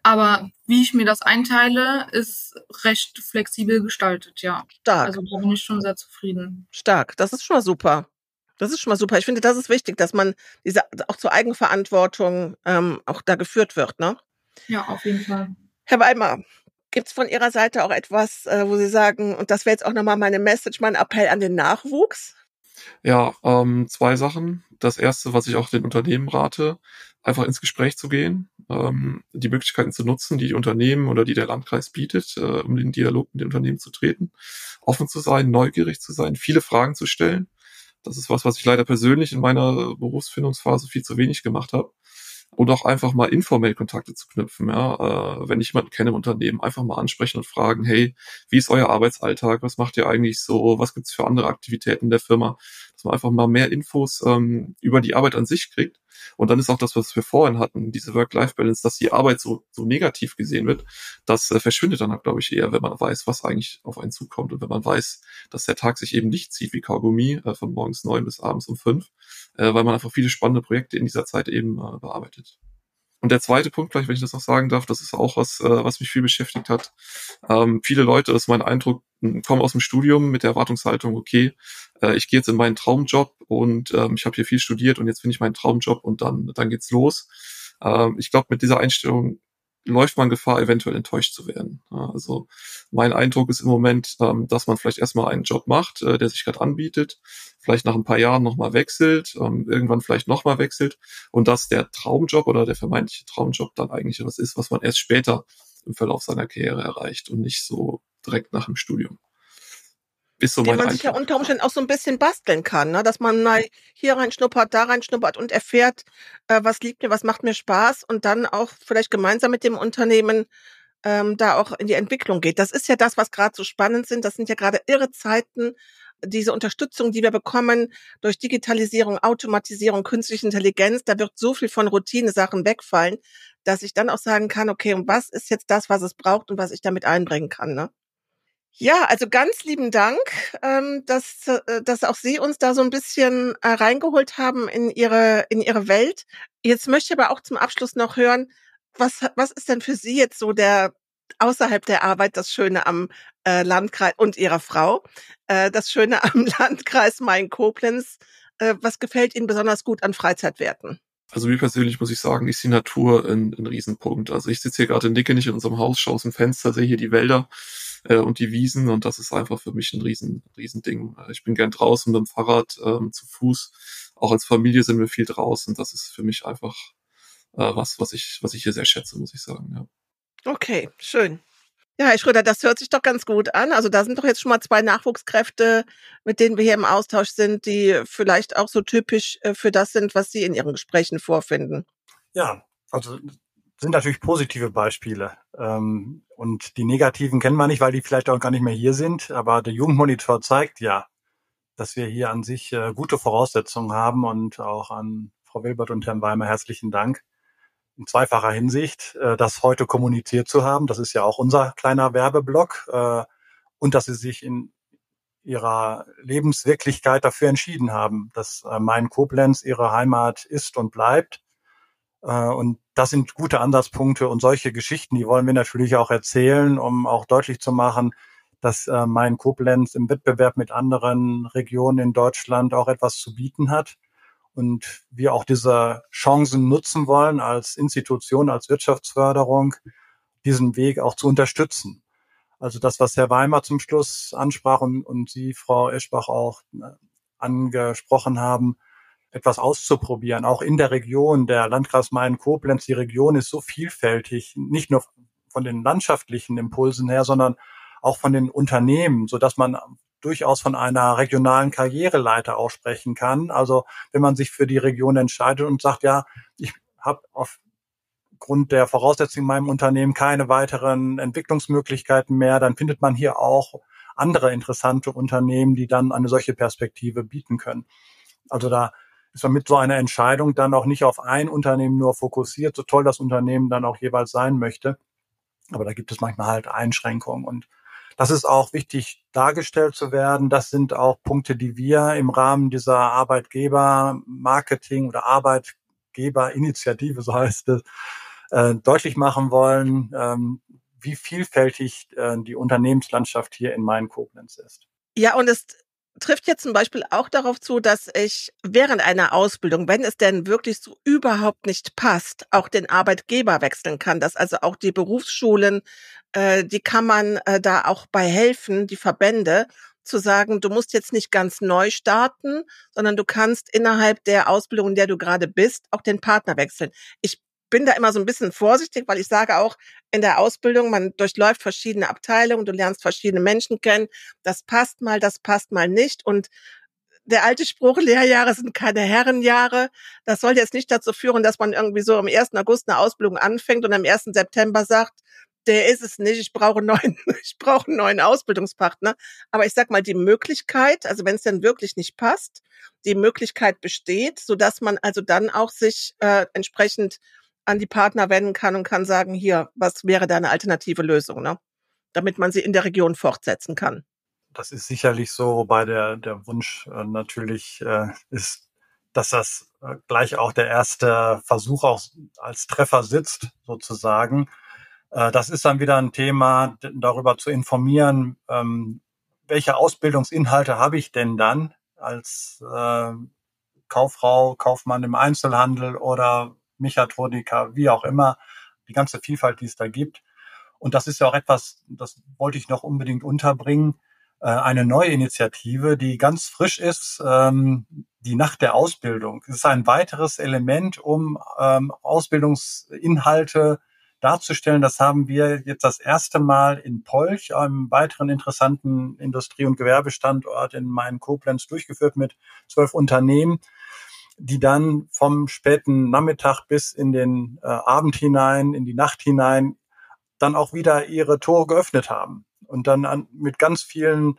Aber wie ich mir das einteile, ist recht flexibel gestaltet, ja.
Stark.
Also da bin ich schon sehr zufrieden.
Stark, das ist schon mal super. Das ist schon mal super. Ich finde, das ist wichtig, dass man diese auch zur Eigenverantwortung ähm, auch da geführt wird, ne?
Ja, auf jeden Fall.
Herr Weimar, Gibt es von Ihrer Seite auch etwas, äh, wo Sie sagen, und das wäre jetzt auch nochmal meine Message, mein Appell an den Nachwuchs?
Ja, ähm, zwei Sachen. Das erste, was ich auch den Unternehmen rate, einfach ins Gespräch zu gehen, ähm, die Möglichkeiten zu nutzen, die die Unternehmen oder die der Landkreis bietet, äh, um den Dialog mit den Unternehmen zu treten, offen zu sein, neugierig zu sein, viele Fragen zu stellen. Das ist was, was ich leider persönlich in meiner Berufsfindungsphase viel zu wenig gemacht habe und auch einfach mal informell Kontakte zu knüpfen. Ja, äh, wenn ich jemanden kenne im Unternehmen, einfach mal ansprechen und fragen, hey, wie ist euer Arbeitsalltag? Was macht ihr eigentlich so? Was gibt's für andere Aktivitäten der Firma? Man einfach mal mehr Infos ähm, über die Arbeit an sich kriegt und dann ist auch das, was wir vorhin hatten, diese Work-Life-Balance, dass die Arbeit so, so negativ gesehen wird, das äh, verschwindet dann, glaube ich, eher, wenn man weiß, was eigentlich auf einen zukommt und wenn man weiß, dass der Tag sich eben nicht zieht wie Kaugummi äh, von morgens neun bis abends um fünf, äh, weil man einfach viele spannende Projekte in dieser Zeit eben äh, bearbeitet. Und der zweite Punkt, vielleicht, wenn ich das noch sagen darf, das ist auch was, äh, was mich viel beschäftigt hat. Ähm, viele Leute, das ist mein Eindruck, kommen aus dem Studium mit der Erwartungshaltung, okay, äh, ich gehe jetzt in meinen Traumjob und ähm, ich habe hier viel studiert und jetzt finde ich meinen Traumjob und dann, dann geht's los. Ähm, ich glaube, mit dieser Einstellung läuft man Gefahr, eventuell enttäuscht zu werden. Also mein Eindruck ist im Moment, ähm, dass man vielleicht erstmal einen Job macht, äh, der sich gerade anbietet, vielleicht nach ein paar Jahren nochmal wechselt, ähm, irgendwann vielleicht nochmal wechselt und dass der Traumjob oder der vermeintliche Traumjob dann eigentlich was ist, was man erst später im Verlauf seiner Karriere erreicht und nicht so direkt nach dem Studium
ist so mein man sich ja unter Umständen auch so ein bisschen basteln kann, ne? dass man mal hier reinschnuppert, da reinschnuppert und erfährt, äh, was liegt mir, was macht mir Spaß und dann auch vielleicht gemeinsam mit dem Unternehmen ähm, da auch in die Entwicklung geht. Das ist ja das, was gerade so spannend sind. Das sind ja gerade irre Zeiten. Diese Unterstützung, die wir bekommen durch Digitalisierung, Automatisierung, künstliche Intelligenz, da wird so viel von Routine-Sachen wegfallen, dass ich dann auch sagen kann, okay, und was ist jetzt das, was es braucht und was ich damit einbringen kann, ne? Ja, also ganz lieben Dank, ähm, dass, äh, dass auch Sie uns da so ein bisschen äh, reingeholt haben in Ihre, in Ihre Welt. Jetzt möchte ich aber auch zum Abschluss noch hören, was, was ist denn für Sie jetzt so der außerhalb der Arbeit das Schöne am äh, Landkreis und Ihrer Frau, das Schöne am [laughs] Landkreis Main-Koblenz? Was gefällt Ihnen besonders gut an Freizeitwerten?
Also mir persönlich muss ich sagen, ist die Natur ein, ein Riesenpunkt. Also ich sitze hier gerade in Nicke in unserem Haus, schaue aus dem Fenster, sehe hier die Wälder äh, und die Wiesen und das ist einfach für mich ein riesen, riesen Ding. Äh, ich bin gern draußen mit dem Fahrrad, ähm, zu Fuß. Auch als Familie sind wir viel draußen. Das ist für mich einfach äh, was, was ich, was ich hier sehr schätze, muss ich sagen. Ja.
Okay, schön. Ja, Herr Schröder, das hört sich doch ganz gut an. Also da sind doch jetzt schon mal zwei Nachwuchskräfte, mit denen wir hier im Austausch sind, die vielleicht auch so typisch äh, für das sind, was Sie in Ihren Gesprächen vorfinden.
Ja, also sind natürlich positive Beispiele. Ähm, und die negativen kennen wir nicht, weil die vielleicht auch gar nicht mehr hier sind. Aber der Jugendmonitor zeigt ja, dass wir hier an sich äh, gute Voraussetzungen haben und auch an Frau Wilbert und Herrn Weimer herzlichen Dank in zweifacher Hinsicht, äh, das heute kommuniziert zu haben. Das ist ja auch unser kleiner Werbeblock. Äh, und dass sie sich in ihrer Lebenswirklichkeit dafür entschieden haben, dass äh, mein Koblenz ihre Heimat ist und bleibt. Äh, und das sind gute Ansatzpunkte und solche Geschichten, die wollen wir natürlich auch erzählen, um auch deutlich zu machen, dass äh, mein Koblenz im Wettbewerb mit anderen Regionen in Deutschland auch etwas zu bieten hat und wir auch diese Chancen nutzen wollen als Institution, als Wirtschaftsförderung, diesen Weg auch zu unterstützen. Also das, was Herr Weimar zum Schluss ansprach und, und Sie, Frau Eschbach, auch äh, angesprochen haben, etwas auszuprobieren, auch in der Region, der Landkreis Main-Koblenz, die Region ist so vielfältig, nicht nur von den landschaftlichen Impulsen her, sondern auch von den Unternehmen, so dass man durchaus von einer regionalen Karriereleiter aussprechen kann. Also wenn man sich für die Region entscheidet und sagt, ja, ich habe aufgrund der Voraussetzungen in meinem Unternehmen keine weiteren Entwicklungsmöglichkeiten mehr, dann findet man hier auch andere interessante Unternehmen, die dann eine solche Perspektive bieten können. Also da ist man mit so einer Entscheidung dann auch nicht auf ein Unternehmen nur fokussiert, so toll das Unternehmen dann auch jeweils sein möchte. Aber da gibt es manchmal halt Einschränkungen und das ist auch wichtig dargestellt zu werden. Das sind auch Punkte, die wir im Rahmen dieser Arbeitgeber-Marketing oder Arbeitgeberinitiative, so heißt es, äh, deutlich machen wollen, ähm, wie vielfältig äh, die Unternehmenslandschaft hier in meinen Koblenz ist.
Ja, und es trifft jetzt zum Beispiel auch darauf zu, dass ich während einer Ausbildung, wenn es denn wirklich so überhaupt nicht passt, auch den Arbeitgeber wechseln kann. Dass also auch die Berufsschulen, äh, die kann man äh, da auch bei helfen, die Verbände, zu sagen, du musst jetzt nicht ganz neu starten, sondern du kannst innerhalb der Ausbildung, in der du gerade bist, auch den Partner wechseln. Ich bin da immer so ein bisschen vorsichtig, weil ich sage auch in der Ausbildung, man durchläuft verschiedene Abteilungen, du lernst verschiedene Menschen kennen. Das passt mal, das passt mal nicht. Und der alte Spruch, [laughs] Lehrjahre sind keine Herrenjahre. Das soll jetzt nicht dazu führen, dass man irgendwie so am 1. August eine Ausbildung anfängt und am 1. September sagt, der ist es nicht, ich brauche einen neuen, [laughs] ich brauche einen neuen Ausbildungspartner. Aber ich sag mal, die Möglichkeit, also wenn es denn wirklich nicht passt, die Möglichkeit besteht, so dass man also dann auch sich äh, entsprechend an die Partner wenden kann und kann sagen, hier, was wäre da eine alternative Lösung, ne? damit man sie in der Region fortsetzen kann.
Das ist sicherlich so, wobei der, der Wunsch äh, natürlich äh, ist, dass das äh, gleich auch der erste Versuch auch als Treffer sitzt, sozusagen. Äh, das ist dann wieder ein Thema, darüber zu informieren, ähm, welche Ausbildungsinhalte habe ich denn dann als äh, Kauffrau, Kaufmann im Einzelhandel oder Mechatroniker, wie auch immer, die ganze Vielfalt, die es da gibt. Und das ist ja auch etwas, das wollte ich noch unbedingt unterbringen, äh, eine neue Initiative, die ganz frisch ist, ähm, die Nacht der Ausbildung. Es ist ein weiteres Element, um ähm, Ausbildungsinhalte darzustellen. Das haben wir jetzt das erste Mal in Polch, einem weiteren interessanten Industrie- und Gewerbestandort in meinen Koblenz durchgeführt mit zwölf Unternehmen die dann vom späten Nachmittag bis in den äh, Abend hinein, in die Nacht hinein, dann auch wieder ihre Tore geöffnet haben. Und dann an, mit ganz vielen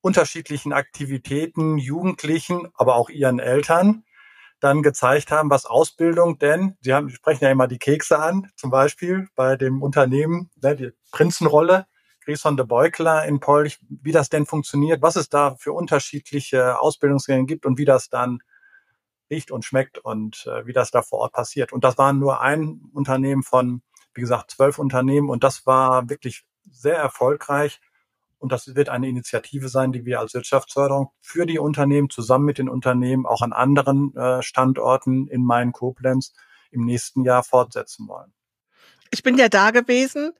unterschiedlichen Aktivitäten, Jugendlichen, aber auch ihren Eltern dann gezeigt haben, was Ausbildung denn, Sie haben, sprechen ja immer die Kekse an, zum Beispiel bei dem Unternehmen, ne, die Prinzenrolle, Grison de Beukler in Polch, wie das denn funktioniert, was es da für unterschiedliche Ausbildungsgänge gibt und wie das dann riecht und schmeckt und äh, wie das da vor Ort passiert. Und das war nur ein Unternehmen von, wie gesagt, zwölf Unternehmen und das war wirklich sehr erfolgreich. Und das wird eine Initiative sein, die wir als Wirtschaftsförderung für die Unternehmen zusammen mit den Unternehmen auch an anderen äh, Standorten in Main-Koblenz im nächsten Jahr fortsetzen wollen.
Ich bin ja da gewesen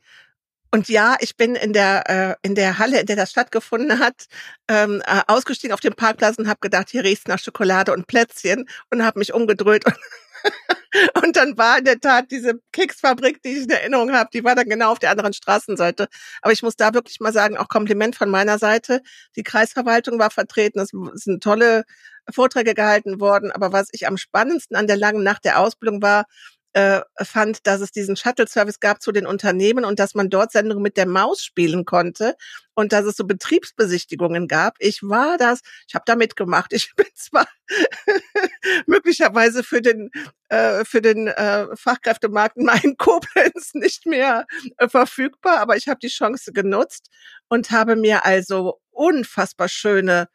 und ja, ich bin in der äh, in der Halle, in der das stattgefunden hat, ähm, äh, ausgestiegen auf dem Parkplatz und habe gedacht, hier riecht's nach Schokolade und Plätzchen und habe mich umgedreht und [laughs] und dann war in der Tat diese Keksfabrik, die ich in Erinnerung habe, die war dann genau auf der anderen Straßenseite. Aber ich muss da wirklich mal sagen, auch Kompliment von meiner Seite. Die Kreisverwaltung war vertreten, es sind tolle Vorträge gehalten worden. Aber was ich am spannendsten an der langen Nacht der Ausbildung war, äh, fand, dass es diesen Shuttle-Service gab zu den Unternehmen und dass man dort Sendungen mit der Maus spielen konnte und dass es so Betriebsbesichtigungen gab. Ich war das, ich habe da mitgemacht. Ich bin [laughs] zwar möglicherweise für den äh, für den äh, Fachkräftemarkt in meinen Koblenz nicht mehr äh, verfügbar, aber ich habe die Chance genutzt und habe mir also unfassbar schöne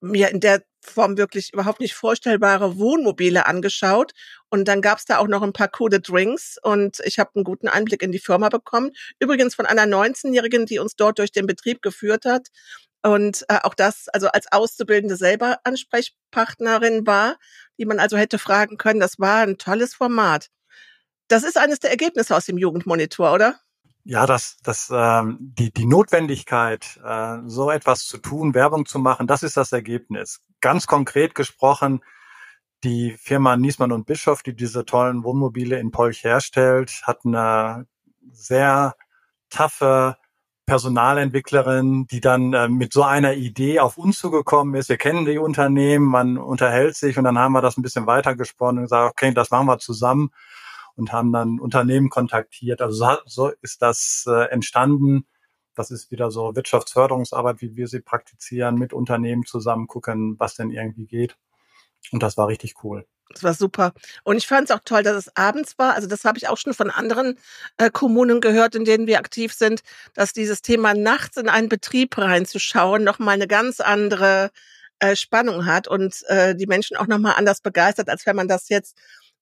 mir in der Form wirklich überhaupt nicht vorstellbare Wohnmobile angeschaut. Und dann gab's da auch noch ein paar coole Drinks und ich habe einen guten Einblick in die Firma bekommen. Übrigens von einer 19-Jährigen, die uns dort durch den Betrieb geführt hat. Und äh, auch das, also als Auszubildende selber Ansprechpartnerin war, die man also hätte fragen können. Das war ein tolles Format. Das ist eines der Ergebnisse aus dem Jugendmonitor, oder?
Ja, das, das, ähm, die, die Notwendigkeit, äh, so etwas zu tun, Werbung zu machen, das ist das Ergebnis. Ganz konkret gesprochen, die Firma Niesmann und Bischof, die diese tollen Wohnmobile in Polch herstellt, hat eine sehr taffe Personalentwicklerin, die dann äh, mit so einer Idee auf uns zugekommen ist. Wir kennen die Unternehmen, man unterhält sich und dann haben wir das ein bisschen weitergesponnen und gesagt, okay, das machen wir zusammen und haben dann Unternehmen kontaktiert. Also so, so ist das äh, entstanden. Das ist wieder so Wirtschaftsförderungsarbeit, wie wir sie praktizieren, mit Unternehmen zusammen gucken, was denn irgendwie geht. Und das war richtig cool.
Das war super. Und ich fand es auch toll, dass es abends war. Also das habe ich auch schon von anderen äh, Kommunen gehört, in denen wir aktiv sind, dass dieses Thema nachts in einen Betrieb reinzuschauen nochmal eine ganz andere äh, Spannung hat und äh, die Menschen auch nochmal anders begeistert, als wenn man das jetzt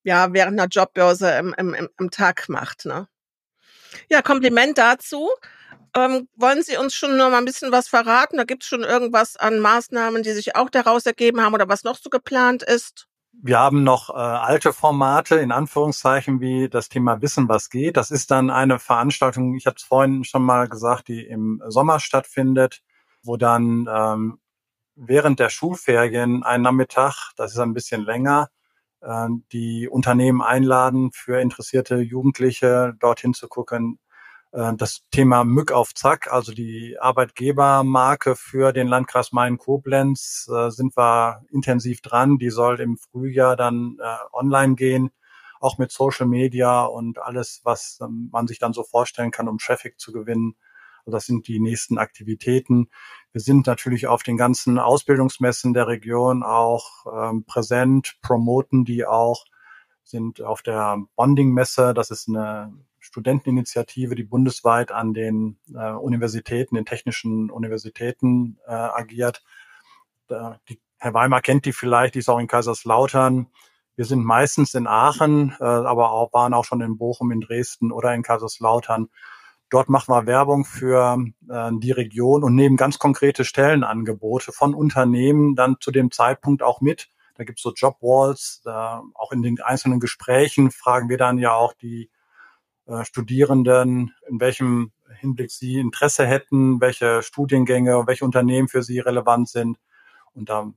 ja während einer Jobbörse im, im, im, Tag macht. Ne? Ja, Kompliment dazu. Ähm, wollen Sie uns schon noch mal ein bisschen was verraten? Da gibt es schon irgendwas an Maßnahmen, die sich auch daraus ergeben haben oder was noch so geplant ist?
Wir haben noch äh, alte Formate, in Anführungszeichen, wie das Thema Wissen, was geht. Das ist dann eine Veranstaltung, ich habe es vorhin schon mal gesagt, die im Sommer stattfindet, wo dann ähm, während der Schulferien einen Nachmittag, das ist ein bisschen länger, äh, die Unternehmen einladen, für interessierte Jugendliche dorthin zu gucken, äh, das Thema Mück auf Zack, also die Arbeitgebermarke für den Landkreis Main-Koblenz, äh, sind wir intensiv dran. Die soll im Frühjahr dann äh, online gehen, auch mit Social Media und alles, was ähm, man sich dann so vorstellen kann, um Traffic zu gewinnen. Das sind die nächsten Aktivitäten. Wir sind natürlich auf den ganzen Ausbildungsmessen der Region auch ähm, präsent, promoten die auch, sind auf der Bonding-Messe, das ist eine Studenteninitiative, die bundesweit an den äh, Universitäten, den technischen Universitäten äh, agiert. Da, die, Herr Weimar kennt die vielleicht, die ist auch in Kaiserslautern. Wir sind meistens in Aachen, äh, aber auch, waren auch schon in Bochum, in Dresden oder in Kaiserslautern. Dort machen wir Werbung für äh, die Region und nehmen ganz konkrete Stellenangebote von Unternehmen dann zu dem Zeitpunkt auch mit. Da gibt es so Jobwalls, auch in den einzelnen Gesprächen fragen wir dann ja auch die äh, Studierenden, in welchem Hinblick sie Interesse hätten, welche Studiengänge, welche Unternehmen für sie relevant sind. Und da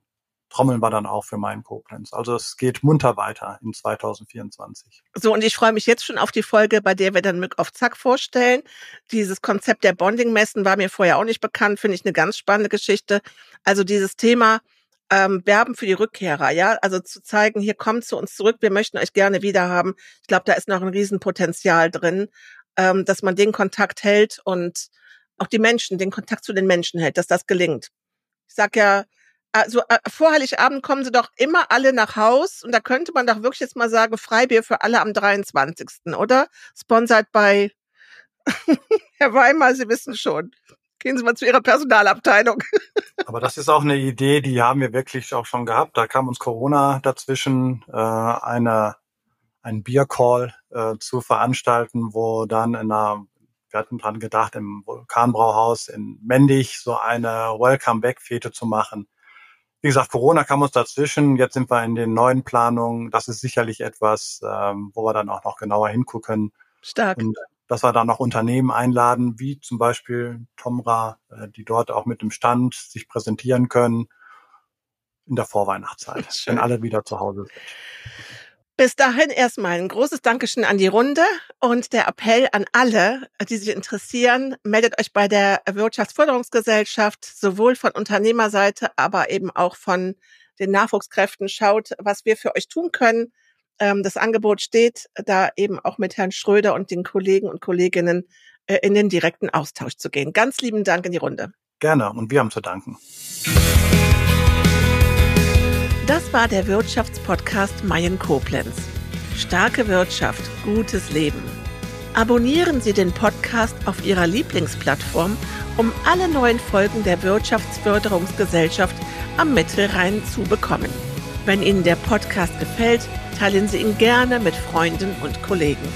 trommeln wir dann auch für meinen Koblenz. Also es geht munter weiter in 2024.
So, und ich freue mich jetzt schon auf die Folge, bei der wir dann Mück auf Zack vorstellen. Dieses Konzept der Bonding-Messen war mir vorher auch nicht bekannt, finde ich eine ganz spannende Geschichte. Also dieses Thema, ähm, werben für die Rückkehrer, ja, also zu zeigen, hier kommt zu uns zurück, wir möchten euch gerne wieder haben. Ich glaube, da ist noch ein Riesenpotenzial drin, ähm, dass man den Kontakt hält und auch die Menschen, den Kontakt zu den Menschen hält, dass das gelingt. Ich sag ja, also vor Heiligabend kommen sie doch immer alle nach Haus und da könnte man doch wirklich jetzt mal sagen, Freibier für alle am 23. oder? Sponsored bei [laughs] Herr Weimar, Sie wissen schon. Gehen Sie mal zu Ihrer Personalabteilung. [laughs]
Aber das ist auch eine Idee, die haben wir wirklich auch schon gehabt. Da kam uns Corona dazwischen, äh, eine, ein Biercall äh, zu veranstalten, wo dann in einer, wir hatten dran gedacht, im Vulkanbrauhaus in Mendig so eine Welcome-Back-Fete zu machen. Wie gesagt, Corona kam uns dazwischen. Jetzt sind wir in den neuen Planungen. Das ist sicherlich etwas, ähm, wo wir dann auch noch genauer hingucken.
Stark.
Und dass wir da noch Unternehmen einladen, wie zum Beispiel Tomra, äh, die dort auch mit dem Stand sich präsentieren können in der Vorweihnachtszeit, [laughs] wenn alle wieder zu Hause sind.
Bis dahin erstmal ein großes Dankeschön an die Runde und der Appell an alle, die sich interessieren, meldet euch bei der Wirtschaftsförderungsgesellschaft sowohl von Unternehmerseite, aber eben auch von den Nachwuchskräften. Schaut, was wir für euch tun können ähm, das Angebot steht, da eben auch mit Herrn Schröder und den Kollegen und Kolleginnen äh, in den direkten Austausch zu gehen. Ganz lieben Dank in die Runde.
Gerne und wir haben zu danken.
Das war der Wirtschaftspodcast Mayen Koblenz. Starke Wirtschaft, gutes Leben. Abonnieren Sie den Podcast auf Ihrer Lieblingsplattform, um alle neuen Folgen der Wirtschaftsförderungsgesellschaft am Mittelrhein zu bekommen. Wenn Ihnen der Podcast gefällt, teilen Sie ihn gerne mit Freunden und Kollegen.